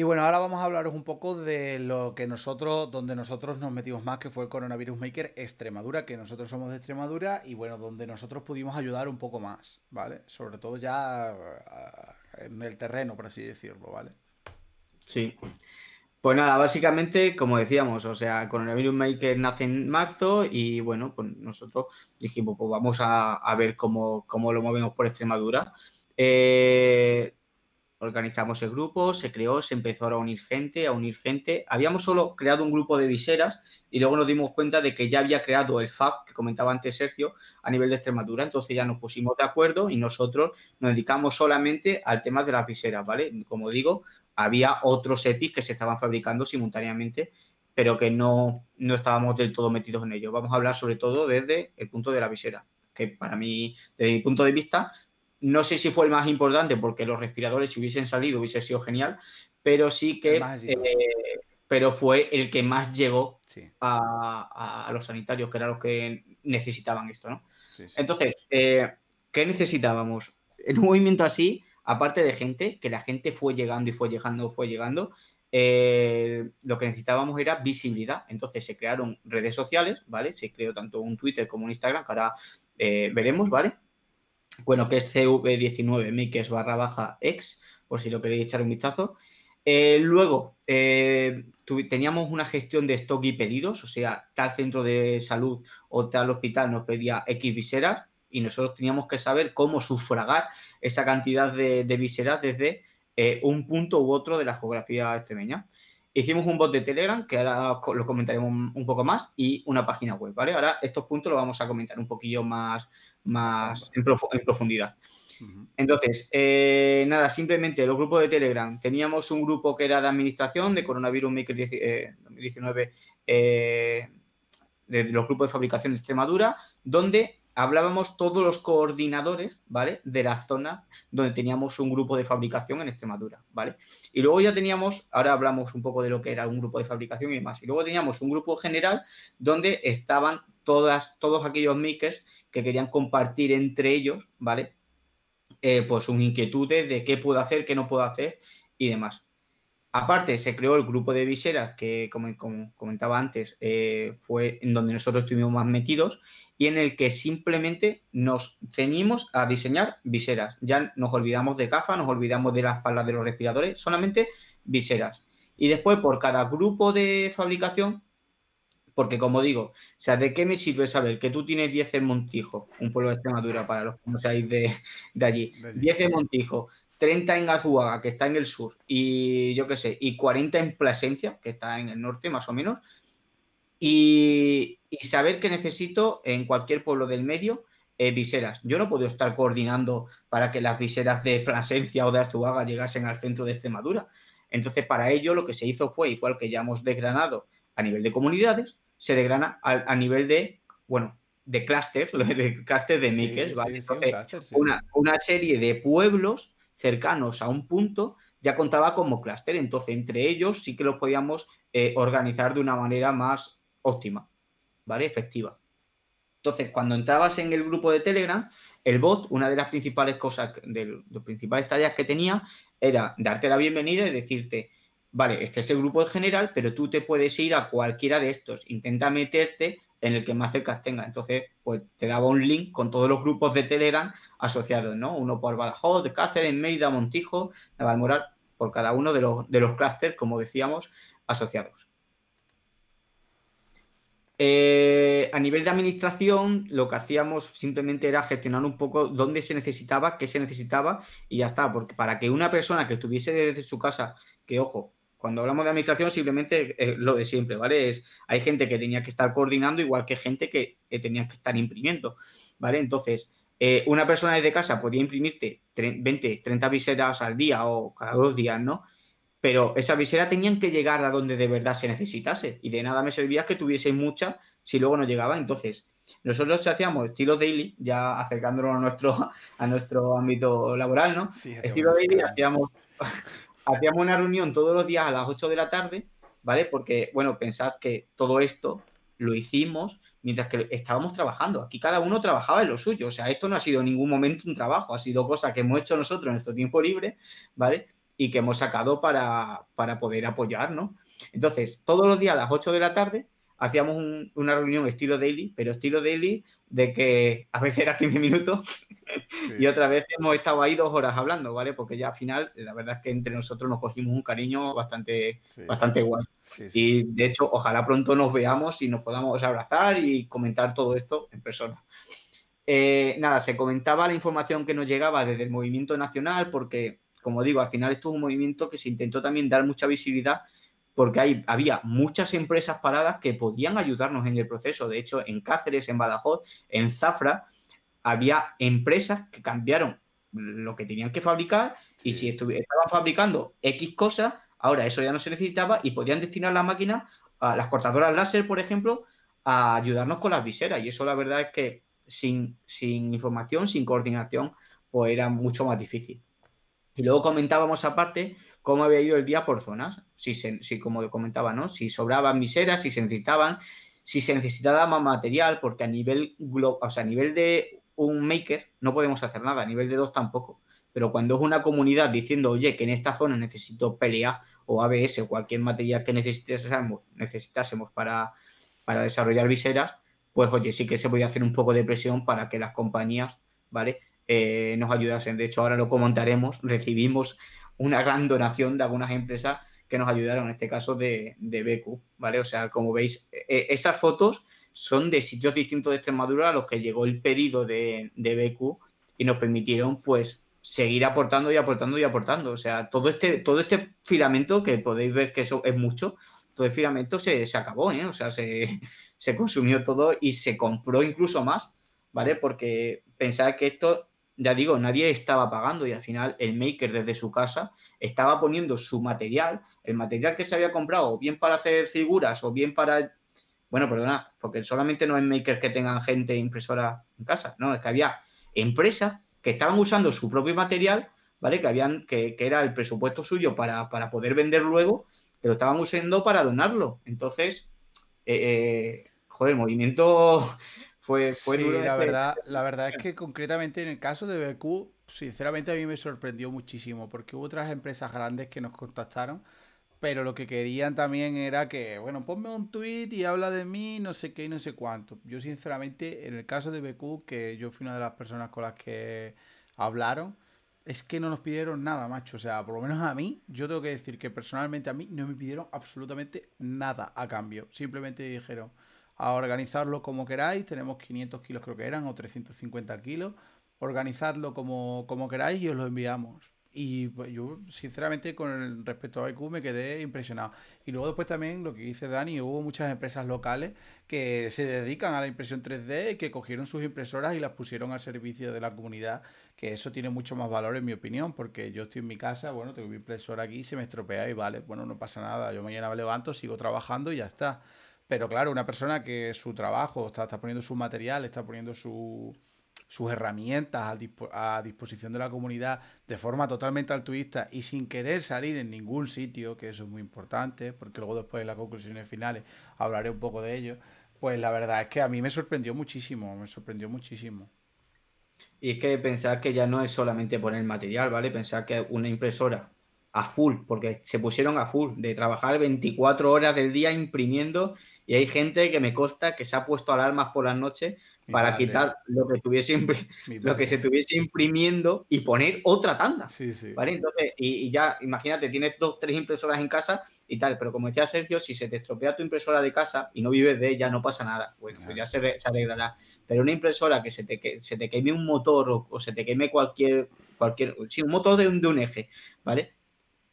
Y bueno, ahora vamos a hablaros un poco de lo que nosotros, donde nosotros nos metimos más, que fue el Coronavirus Maker Extremadura, que nosotros somos de Extremadura, y bueno, donde nosotros pudimos ayudar un poco más, ¿vale? Sobre todo ya ah, en el terreno, por así decirlo, ¿vale?
Sí. Pues nada, básicamente, como decíamos, o sea, Coronavirus Maker nace en marzo y bueno, pues nosotros dijimos, pues vamos a, ver cómo, cómo, lo movemos por Extremadura. Eh, organizamos el grupo, se creó, se empezó a unir gente, a unir gente. Habíamos solo creado un grupo de viseras y luego nos dimos cuenta de que ya había creado el FAB, que comentaba antes Sergio, a nivel de Extremadura. Entonces ya nos pusimos de acuerdo y nosotros nos dedicamos solamente al tema de las viseras, ¿vale? Como digo, había otros EPIs que se estaban fabricando simultáneamente, pero que no, no estábamos del todo metidos en ello. Vamos a hablar sobre todo desde el punto de la visera, que para mí, desde mi punto de vista, no sé si fue el más importante porque los respiradores, si hubiesen salido, hubiese sido genial, pero sí que. Eh, pero fue el que más llegó a, los sanitarios, que eran los que necesitaban esto, ¿no? Entonces, eh, ¿qué necesitábamos? En un movimiento así, aparte de gente, que la gente fue llegando y fue llegando, fue llegando, eh, lo que necesitábamos era visibilidad. Entonces se crearon redes sociales, ¿vale? Se creó tanto un Twitter como un Instagram, que ahora veremos, ¿vale? Bueno, que es CV19 Makers barra baja ex, por si lo queréis echar un vistazo. Eh, luego, eh, teníamos una gestión de stock y pedidos, o sea, tal centro de salud o tal hospital nos pedía X viseras y nosotros teníamos que saber cómo sufragar esa cantidad de, viseras desde eh, un punto u otro de la geografía extremeña. Hicimos un bot de Telegram, que ahora lo comentaremos un poco más, y una página web, ¿vale? Ahora estos puntos los vamos a comentar un poquillo más, más en, profundidad. Entonces, eh, nada, simplemente los grupos de Telegram. Teníamos un grupo que era de administración de Coronavirus Maker 2019, eh, eh, de los grupos de fabricación de Extremadura, donde hablábamos todos los coordinadores, ¿vale? De la zona donde teníamos un grupo de fabricación en Extremadura, ¿vale? Y luego ya teníamos, ahora hablamos un poco de lo que era un grupo de fabricación y demás. Y luego teníamos un grupo general donde estaban todos aquellos makers que querían compartir entre ellos, ¿vale? Eh, pues sus inquietudes de qué puedo hacer, qué no puedo hacer y demás. Aparte, se creó el grupo de viseras, que como, comentaba antes, eh, fue en donde nosotros estuvimos más metidos y en el que simplemente nos ceñimos a diseñar viseras. Ya nos olvidamos de gafas, nos olvidamos de las palas de los respiradores, solamente viseras. Y después, por cada grupo de fabricación, porque como digo, o sea, ¿de qué me sirve saber que tú tienes 10 en Montijo, un pueblo de Extremadura para los que no seáis de, de allí, 10 en Montijo, 30 en Azuaga, que está en el sur, y yo qué sé, y 40 en Plasencia, que está en el norte más o menos, y, saber que necesito en cualquier pueblo del medio eh, viseras. Yo no puedo estar coordinando para que las viseras de Plasencia o de Azuaga llegasen al centro de Extremadura. Entonces, para ello lo que se hizo fue, igual que ya hemos desgranado a nivel de comunidades, se desgrana a, nivel de, bueno, de clústeres, de clústeres de makers, ¿vale? una, una, serie de pueblos cercanos a un punto ya contaba como clúster, entonces entre ellos sí que los podíamos eh, organizar de una manera más óptima, ¿vale? Efectiva. Entonces, cuando entrabas en el grupo de Telegram, el bot, una de las principales cosas, de las principales tareas que tenía, era darte la bienvenida y decirte, vale, este es el grupo general, pero tú te puedes ir a cualquiera de estos. Intenta meterte en el que más cerca tenga. Entonces, pues te daba un link con todos los grupos de Telegram asociados, ¿no? Uno por Badajoz, Cáceres, Mérida, Montijo, Navalmoral, por cada uno de los, de los clústeres, como decíamos, asociados. Eh, a nivel de administración, lo que hacíamos simplemente era gestionar un poco dónde se necesitaba, qué se necesitaba y ya está. Porque para que una persona que estuviese desde su casa, que ojo, cuando hablamos de administración, simplemente eh, lo de siempre, ¿vale? Es, hay gente que tenía que estar coordinando, igual que gente que tenía que estar imprimiendo, ¿vale? Entonces, eh, una persona desde casa podía imprimirte 20, 30 viseras al día o cada dos días, ¿no? Pero esas viseras tenían que llegar a donde de verdad se necesitase y de nada me servía que tuviese muchas si luego no llegaba. Entonces, nosotros hacíamos estilo daily, ya acercándonos a nuestro, a nuestro ámbito laboral, ¿no? estilo daily, hacíamos hacíamos una reunión todos los días a las 8 de la tarde, ¿vale? Porque, bueno, pensad que todo esto lo hicimos mientras que estábamos trabajando. Aquí cada uno trabajaba en lo suyo. O sea, esto no ha sido en ningún momento un trabajo, ha sido cosa que hemos hecho nosotros en nuestro tiempo libre, ¿vale? Y que hemos sacado para, para poder apoyar, ¿no? Entonces, todos los días a las 8 de la tarde hacíamos una reunión estilo daily, pero estilo daily de que a veces era 15 minutos y otra vez hemos estado ahí dos horas hablando, ¿vale? Porque ya al final, la verdad es que entre nosotros nos cogimos un cariño bastante, bastante guay. y de hecho, ojalá pronto nos veamos y nos podamos abrazar y comentar todo esto en persona. Eh, nada, se comentaba la información que nos llegaba desde el movimiento nacional, porque, como digo, al final esto es un movimiento que se intentó también dar mucha visibilidad porque hay, había muchas empresas paradas que podían ayudarnos en el proceso. De hecho, en Cáceres, en Badajoz, en Zafra, había empresas que cambiaron lo que tenían que fabricar y si estaban fabricando X cosas, ahora eso ya no se necesitaba y podían destinar la máquina a las cortadoras láser, por ejemplo, a ayudarnos con las viseras. Y eso la verdad es que sin, sin información, sin coordinación, pues era mucho más difícil. Y luego comentábamos aparte cómo había ido el día por zonas, si, si como comentaba, ¿no? Si sobraban miseras, si se necesitaban, si se necesitaba más material, porque a nivel, o sea, a nivel de un maker no podemos hacer nada, a nivel de dos tampoco. Pero cuando es una comunidad diciendo, oye, que en esta zona necesito PLA o ABS o cualquier material que necesitásemos, necesitásemos para, para desarrollar viseras, pues oye, sí que se puede hacer un poco de presión para que las compañías, ¿vale? Eh, nos ayudasen. De hecho, ahora lo comentaremos, recibimos una gran donación de algunas empresas que nos ayudaron, en este caso de, de ¿vale? O sea, como veis, e, e, esas fotos son de sitios distintos de Extremadura a los que llegó el pedido de, de y nos permitieron, pues, seguir aportando y aportando y aportando. O sea, todo este, todo este filamento, que podéis ver que eso es mucho, todo el filamento se, se acabó, ¿eh? O sea, se, se, consumió todo y se compró incluso más, ¿vale? Porque pensad que esto ya digo, nadie estaba pagando y al final el maker desde su casa estaba poniendo su material, el material que se había comprado, bien para hacer figuras o bien para... Bueno, perdona, porque solamente no es makers que tengan gente impresora en casa, no, es que había empresas que estaban usando su propio material, ¿vale? Que, habían, que, era el presupuesto suyo para, poder vender luego, pero estaban usando para donarlo. Entonces, eh, eh, joder, movimiento fue, fue
sí, La verdad, la verdad es que concretamente en el caso de BQ, sinceramente a mí me sorprendió muchísimo porque hubo otras empresas grandes que nos contactaron, pero lo que querían también era que, bueno, ponme un tweet y habla de mí, no sé qué y no sé cuánto. Yo sinceramente, en el caso de BQ, que yo fui una de las personas con las que hablaron, es que no nos pidieron nada, macho. O sea, por lo menos a mí, yo tengo que decir que personalmente a mí no me pidieron absolutamente nada a cambio. Simplemente dijeron, a organizarlo como queráis, tenemos 500 kilos creo que eran, o 350 kilos, organizadlo como, como queráis y os lo enviamos. Y pues, yo, sinceramente, con respecto a IQ me quedé impresionado. Y luego después también lo que dice Dani, hubo muchas empresas locales que se dedican a la impresión 3D y que cogieron sus impresoras y las pusieron al servicio de la comunidad, que eso tiene mucho más valor en mi opinión, porque yo estoy en mi casa, bueno, tengo mi impresora aquí, se me estropea y vale, bueno, no pasa nada, yo mañana me levanto, sigo trabajando y ya está. Pero claro, una persona que su trabajo está, está poniendo su material, está poniendo su sus herramientas a, disposición de la comunidad de forma totalmente altruista y sin querer salir en ningún sitio, que eso es muy importante, porque luego después en las conclusiones finales hablaré un poco de ello, pues la verdad es que a mí me sorprendió muchísimo, me sorprendió muchísimo.
Y es que pensar que ya no es solamente poner material, ¿vale? Pensar que una impresora a full, porque se pusieron a full, de trabajar 24 horas del día imprimiendo y hay gente que me consta que se ha puesto alarmas por las noches para quitar lo que, tuviese lo que se estuviese imprimiendo y poner otra tanda. ¿vale? Entonces, y, ya, imagínate, tienes dos, tres impresoras en casa y tal, pero como decía Sergio, si se te estropea tu impresora de casa y no vives de ella, no pasa nada. Bueno, pues ya se, se, arreglará. Pero una impresora que se te, que, se te queme un motor o, se te queme cualquier, cualquier, sí, un motor de un, de un eje, ¿vale?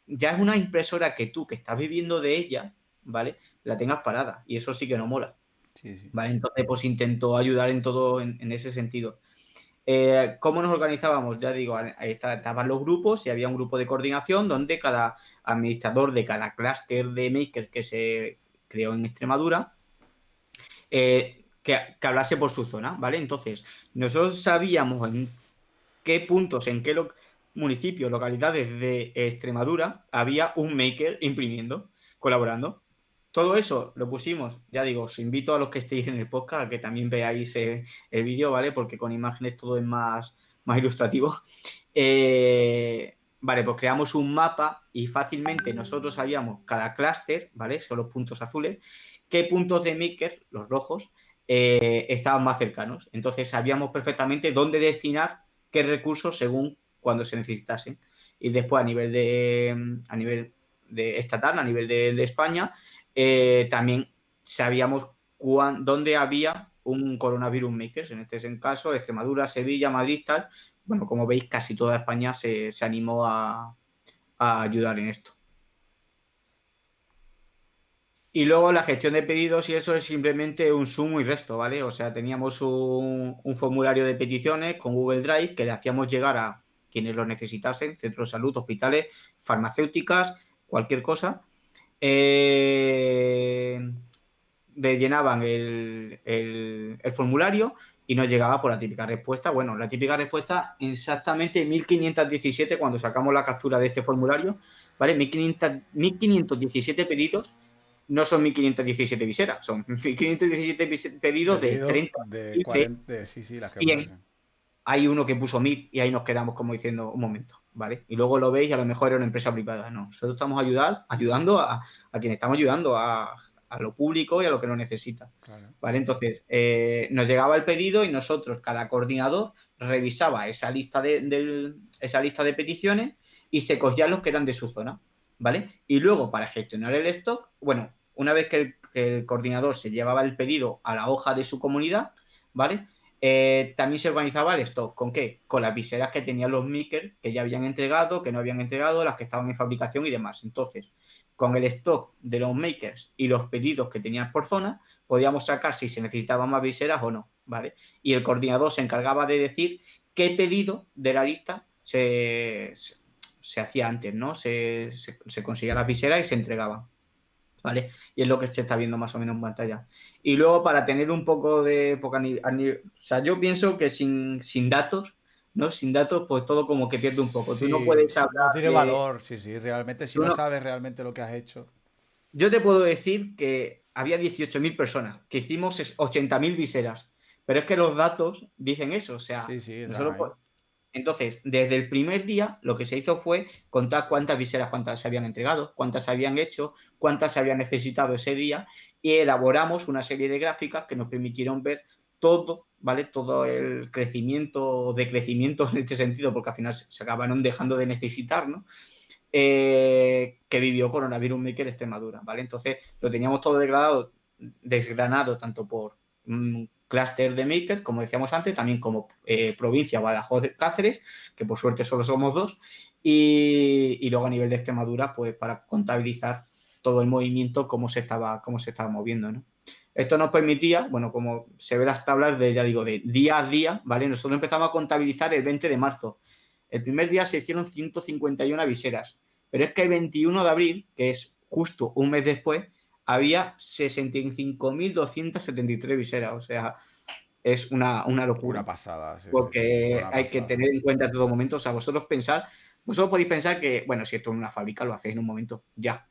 Ya es una impresora que tú, que estás viviendo de ella, ¿vale? La tengas parada. Y eso sí que no mola. ¿Vale? Entonces, pues intentó ayudar en todo en, ese sentido. Eh, ¿Cómo nos organizábamos? Ya digo, ahí estaban los grupos y había un grupo de coordinación donde cada administrador de cada clúster de Maker que se creó en Extremadura eh, que, que, hablase por su zona, ¿vale? Entonces, nosotros sabíamos en qué puntos, en qué, lo, municipios, localidades de Extremadura, había un maker imprimiendo, colaborando. Todo eso lo pusimos, ya digo, os invito a los que estéis en el podcast a que también veáis el, vídeo, ¿vale? Porque con imágenes todo es más, más ilustrativo. Eh, vale, pues creamos un mapa y fácilmente nosotros sabíamos cada clúster, ¿vale? Son los puntos azules, qué puntos de maker, los rojos, eh, estaban más cercanos. Entonces sabíamos perfectamente dónde destinar qué recursos según cuando se necesitasen. Y después a nivel de, a nivel de estatal, a nivel de, España, eh, también sabíamos dónde había un coronavirus makers, en este caso Extremadura, Sevilla, Madrid, tal. Bueno, como veis, casi toda España se, animó a, ayudar en esto. Y luego la gestión de pedidos y eso es simplemente un sumo y resto, ¿vale? O sea, teníamos un, formulario de peticiones con Google Drive que le hacíamos llegar a quienes lo necesitasen, centros de salud, hospitales, farmacéuticas, cualquier cosa. Eh, llenaban el, formulario y nos llegaba por la típica respuesta. Bueno, la típica respuesta exactamente 1517 cuando sacamos la captura de este formulario, ¿vale? 1517 pedidos no son 1517 viseras, son 1517 pedidos de 30. De 40, sí, sí, las que hay uno que puso MIP y ahí nos quedamos como diciendo, un momento, ¿vale? Y luego lo veis y a lo mejor era una empresa privada. No, nosotros estamos ayudar, ayudando a, a quien estamos ayudando, a, lo público y a lo que lo necesita. ¿Vale? Entonces, eh, nos llegaba el pedido y nosotros, cada coordinador, revisaba esa lista de, esa lista de peticiones y se cogían los que eran de su zona. ¿Vale? Y luego, para gestionar el stock, bueno, una vez que el coordinador se llevaba el pedido a la hoja de su comunidad, ¿vale? Eh, también se organizaba el stock. ¿Con qué? Con las viseras que tenían los makers que ya habían entregado, que no habían entregado, las que estaban en fabricación y demás. Entonces, con el stock de los makers y los pedidos que tenían por zona, podíamos sacar si se necesitaban más viseras o no, ¿vale? Y el coordinador se encargaba de decir qué pedido de la lista se, hacía antes, ¿no? Se, se, se conseguían las viseras y se entregaban. ¿Vale? Y es lo que se está viendo más o menos en pantalla. Y luego para tener un poco de poca o sea, yo pienso que sin, sin datos, ¿no? Sin datos, pues todo como que pierde un poco. Tú no puedes hablar.
No tiene valor, sí, sí, realmente, si no, sabes realmente lo que has hecho.
Yo te puedo decir que había 18.000 personas, que hicimos 80.000 viseras, pero es que los datos dicen eso, o sea, sí, sí, entonces, desde el primer día, lo que se hizo fue contar cuántas viseras, cuántas se habían entregado, cuántas se habían hecho, cuántas se habían necesitado ese día y elaboramos una serie de gráficas que nos permitieron ver todo, ¿vale? Todo el crecimiento o decrecimiento en este sentido, porque al final se acabaron dejando de necesitar, ¿no? Eh, que vivió Coronavirus Maker Extremadura, ¿vale? Entonces lo teníamos todo degradado, desgranado tanto por un clúster de Maker, como decíamos antes, también como eh, provincia Badajoz Cáceres, que por suerte solo somos dos, y, luego a nivel de Extremadura, pues para contabilizar todo el movimiento, cómo se estaba, cómo se estaba moviendo, ¿no? Esto nos permitía, bueno, como se ve las tablas de, ya digo, de día a día, ¿vale? Nosotros empezamos a contabilizar el 20 de marzo. El primer día se hicieron 151 viseras, pero es que el 21 de abril, que es justo un mes después, había 65.273 viseras. O sea, es una, locura.
pasada.
porque hay que tener en cuenta en todo momento. O sea, vosotros pensad, vosotros podéis pensar que, bueno, si esto es una fábrica, lo hacéis en un momento, ya.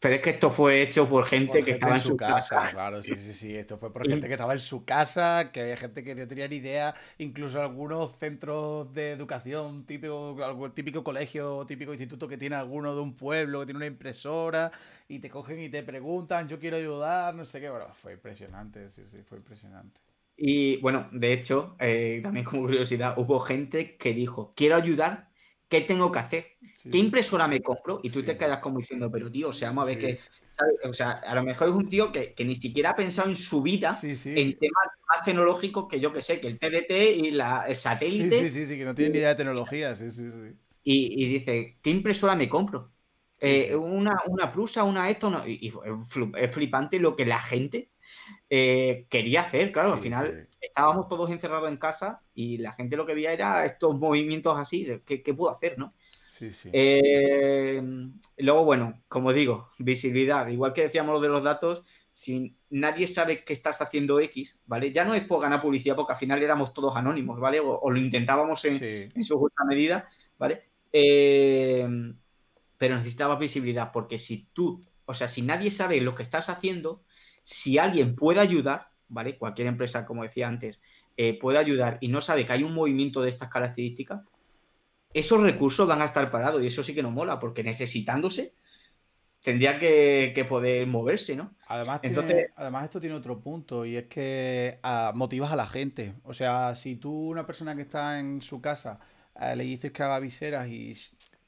Pero es que esto fue hecho por gente que estaba en su casa.
Claro, sí, sí, sí. Esto fue por gente que estaba en su casa, que había gente que no tenía ni idea, incluso algunos centros de educación, típico, algún típico colegio, típico instituto que tiene alguno de un pueblo, que tiene una impresora, y te cogen y te preguntan, yo quiero ayudar, no sé qué. Bueno, fue impresionante, sí, sí, fue impresionante.
Y bueno, de hecho, eh, también como curiosidad, hubo gente que dijo, quiero ayudar, ¿qué tengo que hacer? ¿Qué impresora me compro? Y tú te quedas como diciendo, pero tío, o sea, vamos a ver que. O sea, a lo mejor es un tío que, ni siquiera ha pensado en su vida en temas más tecnológicos que yo que sé, que el TDT y la, el satélite.
Sí, sí, sí, que no tiene ni idea de tecnología, sí, sí, sí.
Y, dice, ¿qué impresora me compro? Eh, una, una prusa, una esto, no. Y, es flipante lo que la gente eh, quería hacer, claro, al final estábamos todos encerrados en casa y la gente lo que veía era estos movimientos así, de qué, qué puedo hacer, ¿no? Sí, sí. Eh, luego, bueno, como digo, visibilidad. Igual que decíamos lo de los datos, si nadie sabe que estás haciendo X, ¿vale? Ya no es por ganar publicidad, porque al final éramos todos anónimos, ¿vale? O, lo intentábamos en, su justa medida, ¿vale? Eh, pero necesitabas visibilidad, porque si tú, o sea, si nadie sabe lo que estás haciendo, si alguien puede ayudar, ¿vale? Cualquier empresa, como decía antes, eh, puede ayudar y no sabe que hay un movimiento de estas características, esos recursos van a estar parados y eso sí que no mola, porque necesitándose tendría que, poder moverse, ¿no?
Además, Entonces, además, esto tiene otro punto y es que ah, motivas a la gente. O sea, si tú, una persona que está en su casa, eh, le dices que haga viseras y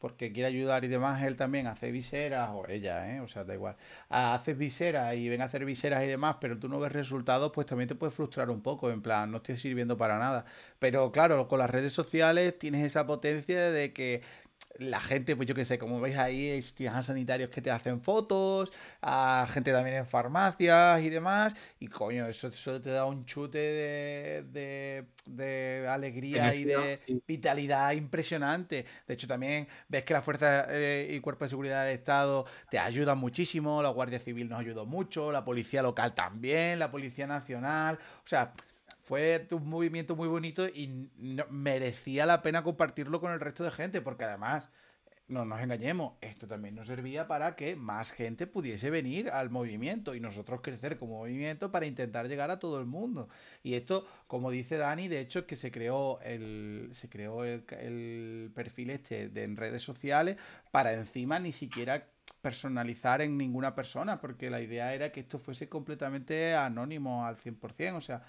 porque quiere ayudar y demás, él también hace viseras, o ella, ¿eh? o sea, da igual, ah, haces viseras y ven a hacer viseras y demás, pero tú no ves resultados, pues también te puede frustrar un poco, en plan, no estoy sirviendo para nada. Pero claro, con las redes sociales tienes esa potencia de que la gente, pues yo qué sé, como veis ahí, tienes sanitarios que te hacen fotos, a gente también en farmacias y demás, y coño, eso, te da un chute de, de, alegría y de vitalidad impresionante. De hecho, también ves que la Fuerza eh, y Cuerpo de Seguridad del Estado te ayudan muchísimo, la Guardia Civil nos ayudó mucho, la Policía Local también, la Policía Nacional, o sea fue un movimiento muy bonito y merecía la pena compartirlo con el resto de gente, porque además, no nos engañemos, esto también nos servía para que más gente pudiese venir al movimiento y nosotros crecer como movimiento para intentar llegar a todo el mundo. Y esto, como dice Dani, de hecho es que se creó el, se creó el, perfil este de, en redes sociales para encima ni siquiera personalizar en ninguna persona, porque la idea era que esto fuese completamente anónimo al 100%, o sea,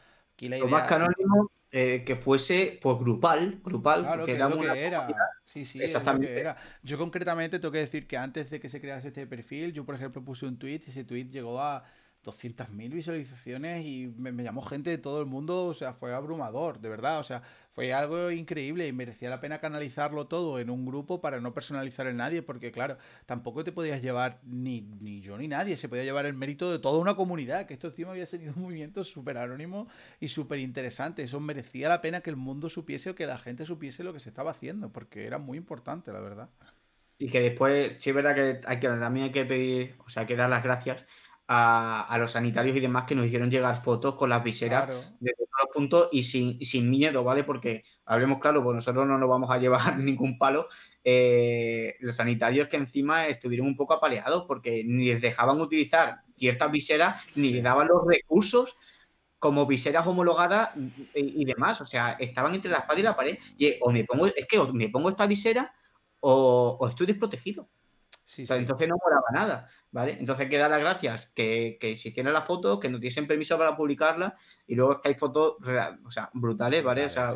lo más canónico eh, que fuese pues grupal, grupal,
que, era una era. Sí, sí, Exactamente. era. Yo concretamente tengo que decir que antes de que se crease este perfil, yo por ejemplo puse un tweet y ese tweet llegó a 200.000 visualizaciones y me, llamó gente de todo el mundo, o sea, fue abrumador, de verdad, o sea, fue algo increíble y merecía la pena canalizarlo todo en un grupo para no personalizar en nadie, porque claro, tampoco te podías llevar ni, ni yo ni nadie, se podía llevar el mérito de toda una comunidad, que esto encima había sido un movimiento súper anónimo y súper interesante, eso merecía la pena que el mundo supiese o que la gente supiese lo que se estaba haciendo, porque era muy importante, la verdad.
Y que después, sí es verdad que, hay que también hay que pedir, o sea, hay que dar las gracias a, los sanitarios y demás que nos hicieron llegar fotos con las viseras de todos los puntos y sin, miedo, ¿vale? Porque hablemos claro, pues nosotros no nos vamos a llevar ningún palo. Eh, los sanitarios que encima estuvieron un poco apaleados porque ni les dejaban utilizar ciertas viseras ni les daban los recursos como viseras homologadas y, demás. O sea, estaban entre la espada y la pared. Y o me pongo, es que o me pongo esta visera o, o estoy desprotegido. Entonces no molaba nada, ¿vale? Entonces queda las gracias que, que se hicieron las fotos, que nos diesen permiso para publicarlas y luego es que hay fotos, o sea, brutales, ¿vale? o sea,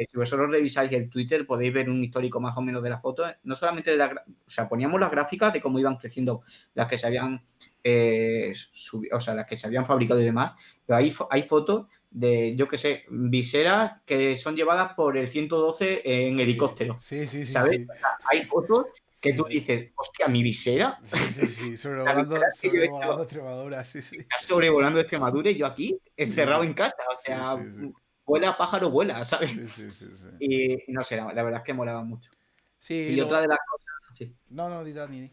eh, si vosotros revisáis el Twitter podéis ver un histórico más o menos de las fotos, no solamente de la, o sea, poníamos las gráficas de cómo iban creciendo las que se habían eh, o sea, las que se habían fabricado y demás, pero hay, hay fotos de, yo qué sé, viseras que son llevadas por el 112 en helicóptero. Sí, sí, sí. ¿Sabes? hay fotos que tú dices, hostia, mi visera. Sí, sí, sí, sobrevolando, sobrevolando Extremadura, sí, sí. sobrevolando Extremadura y yo aquí, encerrado en casa, o sea, vuela, pájaro, vuela, ¿sabes? Sí, sí, sí, Y no sé, la, verdad es que molaba mucho. Sí. Y otra de las cosas.
No, no, Dita, ni.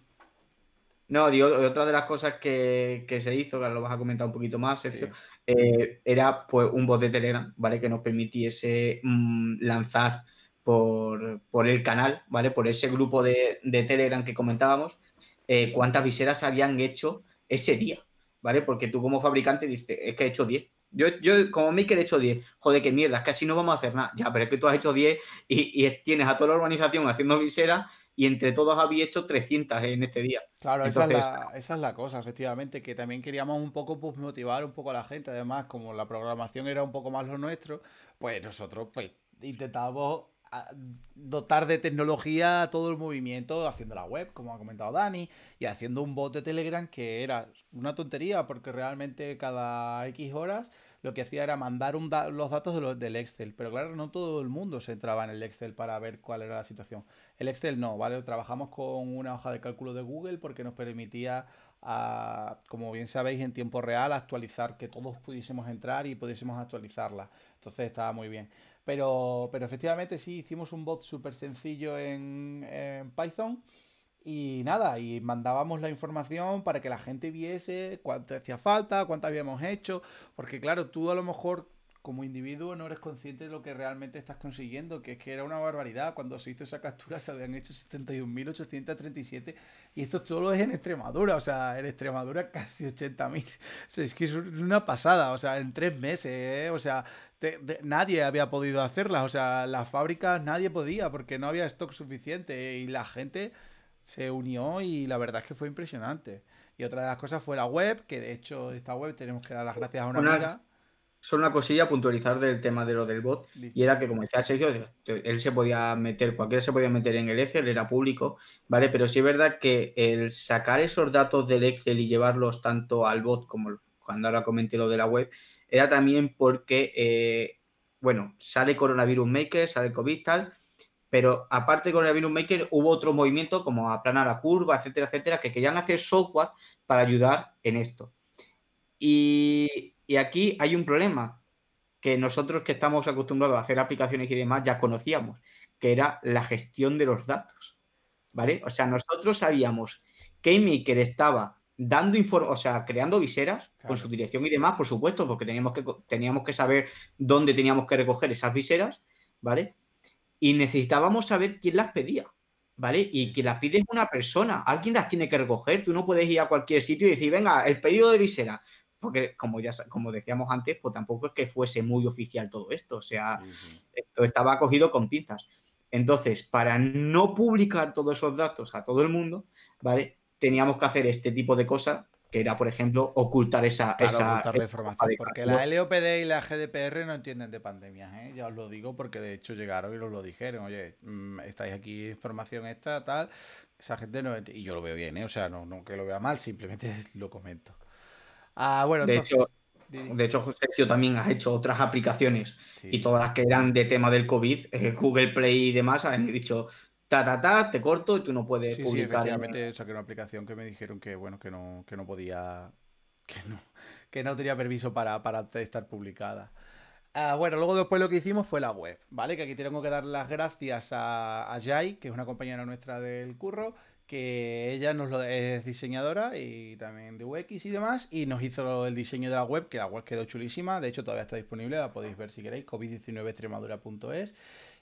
No, digo, otra de las cosas que, se hizo, que lo vas a comentar un poquito más, Sergio, eh, era pues un bot de Telegram, ¿vale? Que nos permitiese mm, lanzar por, el canal, ¿vale? Por ese grupo de, Telegram que comentábamos, eh, cuántas viseras habían hecho ese día, ¿vale? Porque tú como fabricante dices, es que he hecho 10. Yo, yo como maker he hecho 10. Joder, qué mierda, es que así no vamos a hacer nada. Ya, pero es que tú has hecho 10 y, y tienes a toda la organización haciendo viseras y entre todos había hecho 300 en este día.
Claro, esa, es la, cosa, efectivamente, que también queríamos un poco pues, motivar un poco a la gente. Además, como la programación era un poco más lo nuestro, pues nosotros pues intentábamos dotar de tecnología a todo el movimiento haciendo la web, como ha comentado Dani, y haciendo un bot de Telegram que era una tontería porque realmente cada X horas lo que hacía era mandar los datos del Excel, pero claro, no todo el mundo se entraba en el Excel para ver cuál era la situación. El Excel no, ¿vale? Trabajamos con una hoja de cálculo de Google porque nos permitía, ah, como bien sabéis, en tiempo real actualizar, que todos pudiésemos entrar y pudiésemos actualizarla. Entonces estaba muy bien. Pero, pero efectivamente sí, hicimos un bot súper sencillo en, Python. Y nada, y mandábamos la información para que la gente viese cuánto hacía falta, cuánto habíamos hecho. Porque claro, tú a lo mejor como individuo no eres consciente de lo que realmente estás consiguiendo, que es que era una barbaridad. Cuando se hizo esa captura se habían hecho 71.837 y esto solo es en Extremadura, o sea, en Extremadura casi 80.000. es que es una pasada, o sea, en tres meses, ¿eh? o sea, nadie había podido hacerlas, o sea, las fábricas nadie podía porque no había stock suficiente y la gente se unió y la verdad es que fue impresionante. Y otra de las cosas fue la web, que de hecho esta web tenemos que dar las gracias a una amiga
solo una cosilla puntualizar del tema de lo del bot. Y era que, como decía Sergio, él se podía meter, cualquiera se podía meter en el Excel, era público, ¿vale? Pero sí es verdad que el sacar esos datos del Excel y llevarlos tanto al bot como cuando ahora comenté lo de la web, era también porque, eh, bueno, sale Coronavirus Maker, sale COVID tal, pero aparte de Coronavirus Maker hubo otro movimiento como aplanar la curva, etcétera, etcétera, que querían hacer software para ayudar en esto. Y y aquí hay un problema que nosotros que estamos acostumbrados a hacer aplicaciones y demás ya conocíamos, que era la gestión de los datos. ¿Vale? O sea, nosotros sabíamos que Maker estaba dando o sea, creando viseras con su dirección y demás, por supuesto, porque teníamos que, teníamos que saber dónde teníamos que recoger esas viseras, ¿vale? Y necesitábamos saber quién las pedía, ¿vale? Y quien las pide es una persona, alguien las tiene que recoger, tú no puedes ir a cualquier sitio y decir, venga, el pedido de visera, porque como ya como decíamos antes, pues tampoco es que fuese muy oficial todo esto, o sea, esto estaba cogido con pinzas. Entonces, para no publicar todos esos datos a todo el mundo, ¿vale? Teníamos que hacer este tipo de cosas, que era, por ejemplo, ocultar esa, esa,
información. Porque la LOPD y la GDPR no entienden de pandemias, ¿eh? Ya os lo digo porque de hecho llegaron y nos lo dijeron. Oye, mm, estáis aquí, información esta, tal. Esa gente no... Y yo lo veo bien, ¿eh? O sea, no, no que lo vea mal, simplemente lo comento. Ah, bueno,
de hecho, de hecho, Sergio también ha hecho otras aplicaciones y todas las que eran de tema del COVID, eh, Google Play y demás, han dicho ta ta ta, te corto y tú no puedes publicar. Sí,
efectivamente, saqué una aplicación que me dijeron que bueno, que no, que no podía, que no, que no tenía permiso para, para estar publicada. Ah, bueno, luego después lo que hicimos fue la web, ¿vale? Que aquí tengo que dar las gracias a, a Jai, que es una compañera nuestra del curro, que ella nos lo, es diseñadora y también de UX y demás, y nos hizo el diseño de la web, que la web quedó chulísima, de hecho todavía está disponible, la podéis ver si queréis, covid19extremadura.es.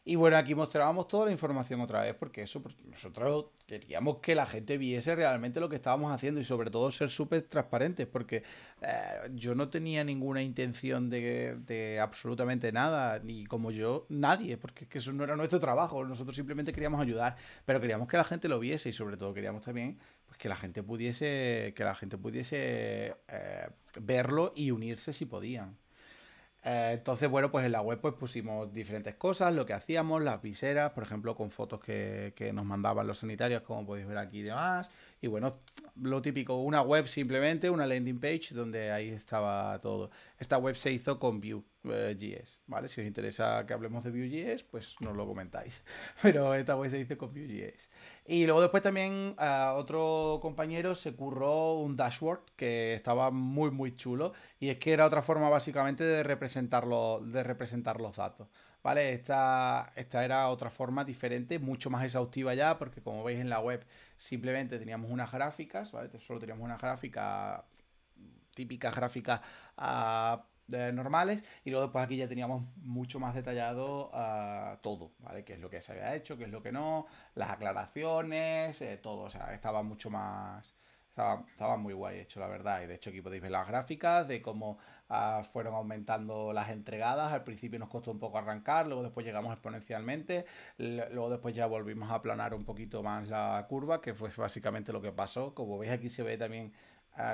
Y bueno, aquí mostrábamos toda la información otra vez, porque eso pues, nosotros queríamos que la gente viese realmente lo que estábamos haciendo y sobre todo ser súper transparentes, porque eh, yo no tenía ninguna intención de, de, absolutamente nada, ni como yo, nadie, porque eso no era nuestro trabajo, nosotros simplemente queríamos ayudar, pero queríamos que la gente lo viese y sobre todo queríamos también pues, que la gente pudiese, que la gente pudiese eh, verlo y unirse si podían. Eh, entonces, bueno, pues en la web pues pusimos diferentes cosas, lo que hacíamos, las viseras, por ejemplo, con fotos que, que nos mandaban los sanitarios, como podéis ver aquí y demás. Y bueno, lo típico, una web simplemente, una landing page donde ahí estaba todo. Esta web se hizo con Vue.js, ¿vale? Si os interesa que hablemos de Vue.js, pues nos lo comentáis. Pero esta web se hizo con Vue.js. Y luego después también otro compañero se curró un dashboard que estaba muy muy chulo y es que era otra forma básicamente de representarlo, de representar los datos. ¿Vale? Esta, esta era otra forma diferente, mucho más exhaustiva ya, porque como veis en la web simplemente teníamos unas gráficas, ¿vale? Solo teníamos una gráfica, típica gráfica normales, y luego después aquí ya teníamos mucho más detallado ah, todo, ¿vale? Qué es lo que se había hecho, qué es lo que no, las aclaraciones, eh, todo, o sea, estaba mucho más... Estaba, estaba, muy guay hecho, la verdad. Y de hecho aquí podéis ver las gráficas de cómo Ah, fueron aumentando las entregadas. Al principio nos costó un poco arrancar, luego después llegamos exponencialmente, luego después ya volvimos a aplanar un poquito más la curva, que fue básicamente lo que pasó. Como veis aquí se ve también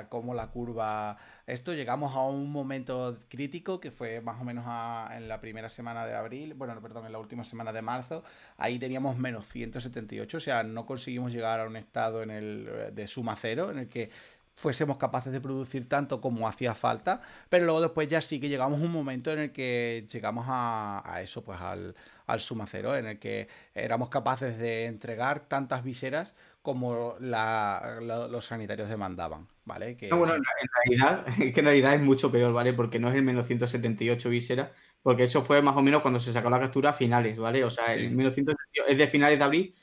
cómo la curva... Esto llegamos a un momento crítico que fue más o menos en la primera semana de abril, bueno, perdón, en la última semana de marzo, ahí teníamos menos 178, o sea, no conseguimos llegar a un estado en el, de suma cero, en el que fuésemos capaces de producir tanto como hacía falta, pero luego después ya sí que llegamos a un momento en el que llegamos a, eso, pues al, al suma cero, en el que éramos capaces de entregar tantas viseras como los sanitarios demandaban, ¿vale?
Que, bueno, en realidad, que en realidad es mucho peor, ¿vale? Porque no es el menos 178 viseras, porque eso fue más o menos cuando se sacó la captura a finales, ¿vale? O sea, el menos 178 es de finales de abril,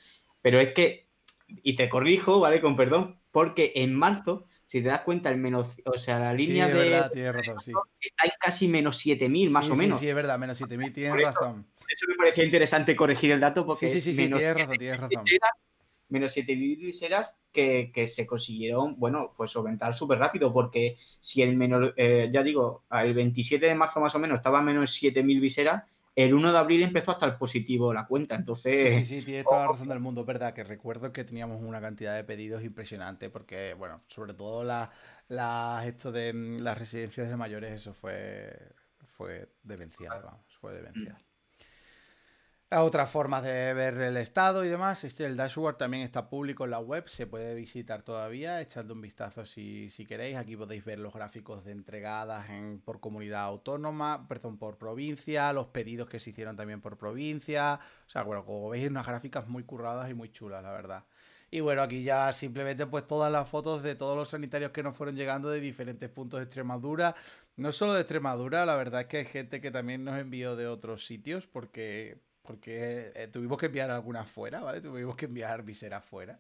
pero es que, y te corrijo, ¿vale? Con perdón, porque en marzo si te das cuenta, el menos, o sea, la línea
sí,
de.
Verdad, tienes razón, sí.
Está en casi menos 7000, más o menos.
Sí, sí, es verdad, menos 7000, tienes razón.
Eso me parecía interesante corregir el dato, porque.
Sí, sí, sí, tienes razón, tienes razón.
Menos 7000 viseras que, que, se consiguieron, bueno, pues solventar súper rápido, porque si el menos, eh, ya digo, el 27 de marzo más o menos estaba menos 7000 viseras el 1 de abril empezó a estar positivo la cuenta, entonces...
Sí, sí, sí, tienes toda la razón del mundo, verdad, que recuerdo que teníamos una cantidad de pedidos impresionante, porque, bueno, sobre todo la, la, esto de mm, las residencias de mayores, eso fue, fue demencial, vamos, fue demencial. Otras formas de ver el estado y demás. Este, el dashboard también está público en la web, se puede visitar todavía, echando un vistazo si, si queréis. Aquí podéis ver los gráficos de entregadas en, por comunidad autónoma, perdón, por provincia, los pedidos que se hicieron también por provincia. O sea, bueno, como veis, unas gráficas muy curradas y muy chulas, la verdad. Y bueno, aquí ya simplemente pues todas las fotos de todos los sanitarios que nos fueron llegando de diferentes puntos de Extremadura. No solo de Extremadura, la verdad es que hay gente que también nos envió de otros sitios porque porque eh, tuvimos que enviar algunas fuera, ¿vale? Tuvimos que enviar viseras fuera.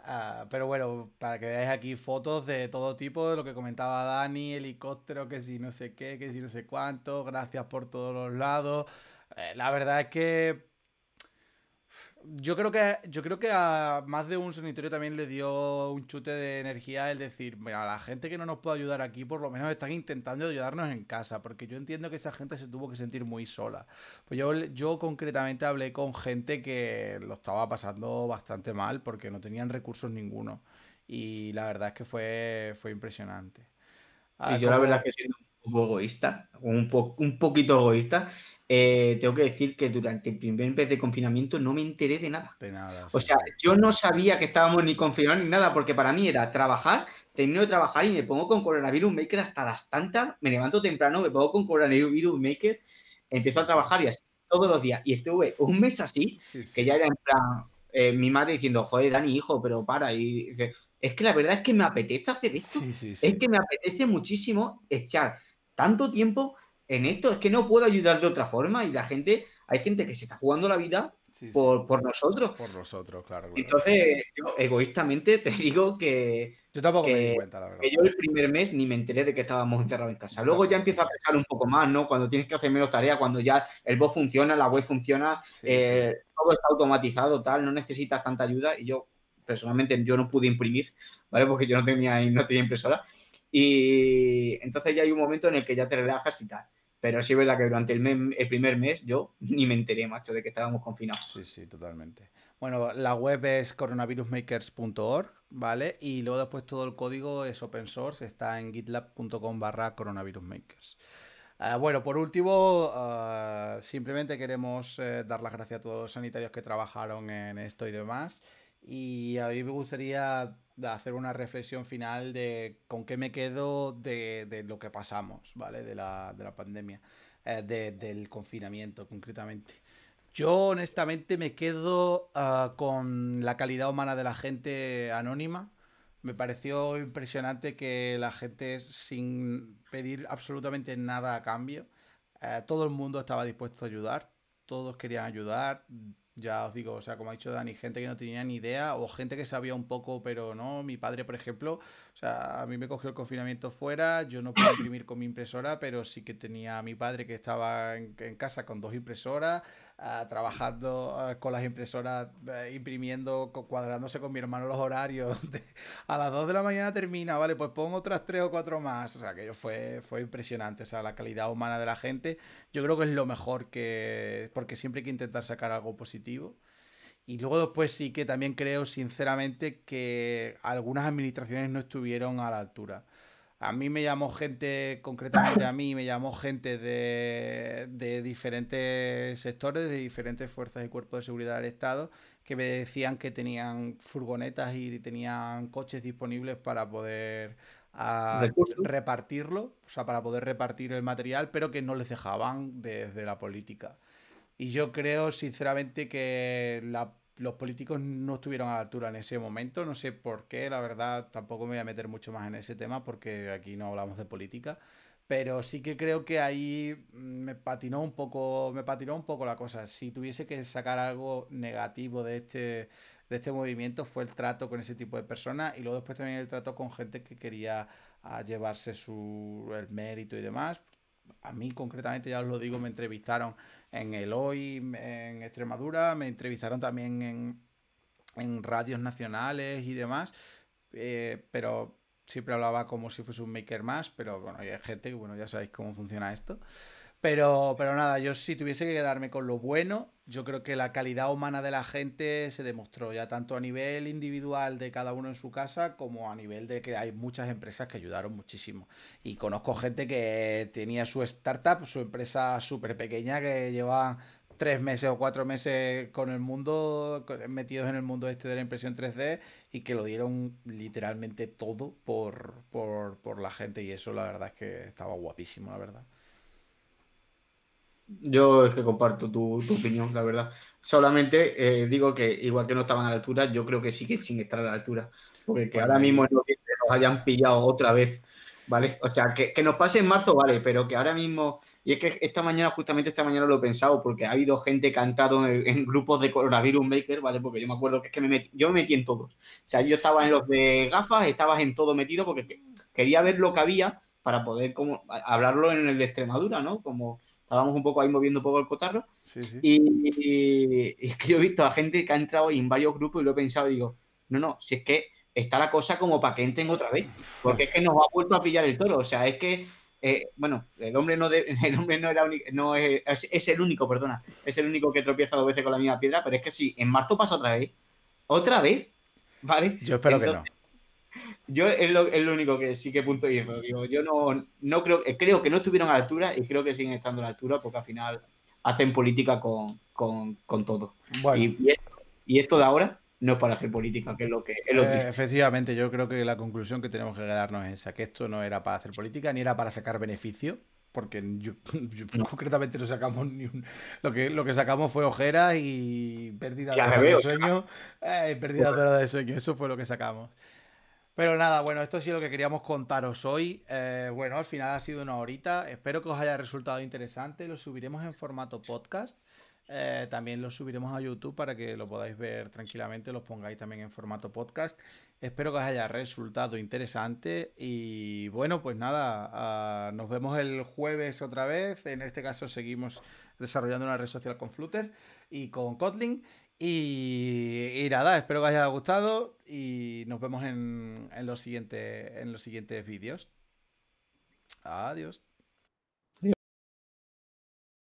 Uh, pero bueno, para que veáis aquí fotos de todo tipo, de lo que comentaba Dani, helicóptero, que si no sé qué, que si no sé cuánto, gracias por todos los lados. Eh, la verdad es que yo creo que yo creo que a más de un sanitario también le dio un chute de energía el decir, mira, la gente que no nos puede ayudar aquí, por lo menos están intentando ayudarnos en casa, porque yo entiendo que esa gente se tuvo que sentir muy sola. Pues yo, yo concretamente hablé con gente que lo estaba pasando bastante mal porque no tenían recursos ninguno. Y la verdad es que fue, fue impresionante.
y yo la verdad es que siendo un poco egoísta, un, un poquito egoísta, eh, tengo que decir que durante el primer mes de confinamiento no me enteré de nada.
De nada.
O sea, yo no sabía que estábamos ni confinados ni nada, porque para mí era trabajar, termino de trabajar y me pongo con Coronavirus Maker hasta las tantas, me levanto temprano, me pongo con Coronavirus Maker, empiezo a trabajar y así todos los días. Y estuve un mes así, que ya era en plan, eh, mi madre diciendo, joder, Dani, hijo, pero para. Y dice, es que la verdad es que me apetece hacer esto. es que me apetece muchísimo echar tanto tiempo en esto, es que no puedo ayudar de otra forma y la gente, hay gente que se está jugando la vida por, nosotros.
Por nosotros, claro.
Entonces, yo egoístamente te digo que.
Yo tampoco me di cuenta, la verdad.
Que yo el primer mes ni me enteré de que estábamos encerrados en casa. Luego ya empiezo a pensar un poco más, ¿no? Cuando tienes que hacer menos tareas, cuando ya el bot funciona, la web funciona, eh, todo está automatizado, tal, no necesitas tanta ayuda. Y yo, personalmente, yo no pude imprimir, ¿vale? Porque yo no tenía, no tenía impresora. Y entonces ya hay un momento en el que ya te relajas y tal. Pero sí es verdad que durante el, primer mes yo ni me enteré, macho, de que estábamos confinados.
Sí, sí, totalmente. Bueno, la web es coronavirusmakers.org, ¿vale? Y luego después todo el código es open source, está en gitlab.com barra coronavirusmakers. Ah, bueno, por último, ah, simplemente queremos eh, dar las gracias a todos los sanitarios que trabajaron en esto y demás. Y a mí me gustaría hacer una reflexión final de con qué me quedo de, lo que pasamos, ¿vale? De la, pandemia, eh, del confinamiento concretamente. Yo honestamente me quedo ah, con la calidad humana de la gente anónima. Me pareció impresionante que la gente sin pedir absolutamente nada a cambio, eh, todo el mundo estaba dispuesto a ayudar, todos querían ayudar, ya os digo, o sea, como ha dicho Dani, gente que no tenía ni idea o gente que sabía un poco, pero no. Mi padre, por ejemplo, o sea, a mí me cogió el confinamiento fuera, yo no pude imprimir con mi impresora, pero sí que tenía a mi padre que estaba en, en casa con dos impresoras, trabajando con las impresoras, eh, imprimiendo, cuadrándose con mi hermano los horarios. a las 2 de la mañana termina, vale, pues pongo otras 3 o 4 más. O sea, que fue, fue impresionante. O sea, la calidad humana de la gente, yo creo que es lo mejor que. Porque siempre hay que intentar sacar algo positivo. Y luego después sí que también creo sinceramente que algunas administraciones no estuvieron a la altura. A mí me llamó gente, concretamente a mí, me llamó gente de, diferentes sectores, de diferentes fuerzas y cuerpos de seguridad del Estado, que me decían que tenían furgonetas y tenían coches disponibles para poder ah, repartirlo, o sea, para poder repartir el material, pero que no les dejaban desde la política. Y yo creo, sinceramente, que la los políticos no estuvieron a la altura en ese momento, no sé por qué, la verdad tampoco me voy a meter mucho más en ese tema porque aquí no hablamos de política, pero sí que creo que ahí me patinó un poco, me patinó un poco la cosa. Si tuviese que sacar algo negativo de este, de este movimiento fue el trato con ese tipo de personas y luego después también el trato con gente que quería ah, llevarse su el mérito y demás. A mí concretamente, ya os lo digo, me entrevistaron en el Hoy, en Extremadura, me entrevistaron también en, en radios nacionales y demás, eh, pero siempre hablaba como si fuese un maker más, pero bueno, hay gente que, bueno, ya sabéis cómo funciona esto. Pero, pero nada, yo si tuviese que quedarme con lo bueno, yo creo que la calidad humana de la gente se demostró ya tanto a nivel individual de cada uno en su casa como a nivel de que hay muchas empresas que ayudaron muchísimo. Y conozco gente que tenía su startup, su empresa súper pequeña que llevaban tres meses o cuatro meses con el mundo, metidos en el mundo este de la impresión 3D y que lo dieron literalmente todo por, por, por la gente y eso la verdad es que estaba guapísimo, la verdad.
Yo es que comparto tu, opinión, la verdad. Solamente eh, digo que igual que no estaban a la altura, yo creo que sí que sin estar a la altura. Porque que ahora mismo nos hayan pillado otra vez, ¿vale? O sea, que, nos pase en marzo, vale, pero que ahora mismo, y es que esta mañana, justamente esta mañana lo he pensado, porque ha habido gente que ha entrado en, grupos de coronavirus maker, ¿vale? Porque yo me acuerdo que es que me metí, yo me metí en todos. O sea, yo estaba en los de gafas, estabas en todo metido porque quería ver lo que había para poder como hablarlo en el de Extremadura, ¿no? Como estábamos un poco ahí moviendo un poco el cotarro. Y, es que yo he visto a gente que ha entrado en varios grupos y lo he pensado, digo, no, no, si es que está la cosa como para que entren otra vez, porque es que nos ha vuelto a pillar el toro, o sea, es que, eh, bueno, el hombre no, el hombre no era no es, es, el único, perdona, es el único que tropieza dos veces con la misma piedra, pero es que si en marzo pasa otra vez, otra vez, ¿vale?
Yo espero que no.
Yo es lo, es lo, único que sí que punto y digo, yo no, no creo, creo que no estuvieron a la altura y creo que siguen estando a la altura porque al final hacen política con, todo. Y, esto, de ahora no es para hacer política, que es lo que es lo
eh, Efectivamente, yo creo que la conclusión que tenemos que quedarnos es esa, que esto no era para hacer política ni era para sacar beneficio, porque yo, concretamente no sacamos ni un... Lo que, lo que sacamos fue ojeras y pérdida de, sueño. Eh, pérdida de sueño, eso fue lo que sacamos. Pero nada, bueno, esto ha sido lo que queríamos contaros hoy. Eh, bueno, al final ha sido una horita. Espero que os haya resultado interesante. Lo subiremos en formato podcast. eh, también lo subiremos a YouTube para que lo podáis ver tranquilamente, los pongáis también en formato podcast. Espero que os haya resultado interesante y bueno, pues nada, ah, nos vemos el jueves otra vez. En este caso seguimos desarrollando una red social con Flutter y con Kotlin. Y, nada, espero que os haya gustado y nos vemos en, en los siguientes vídeos. Adiós.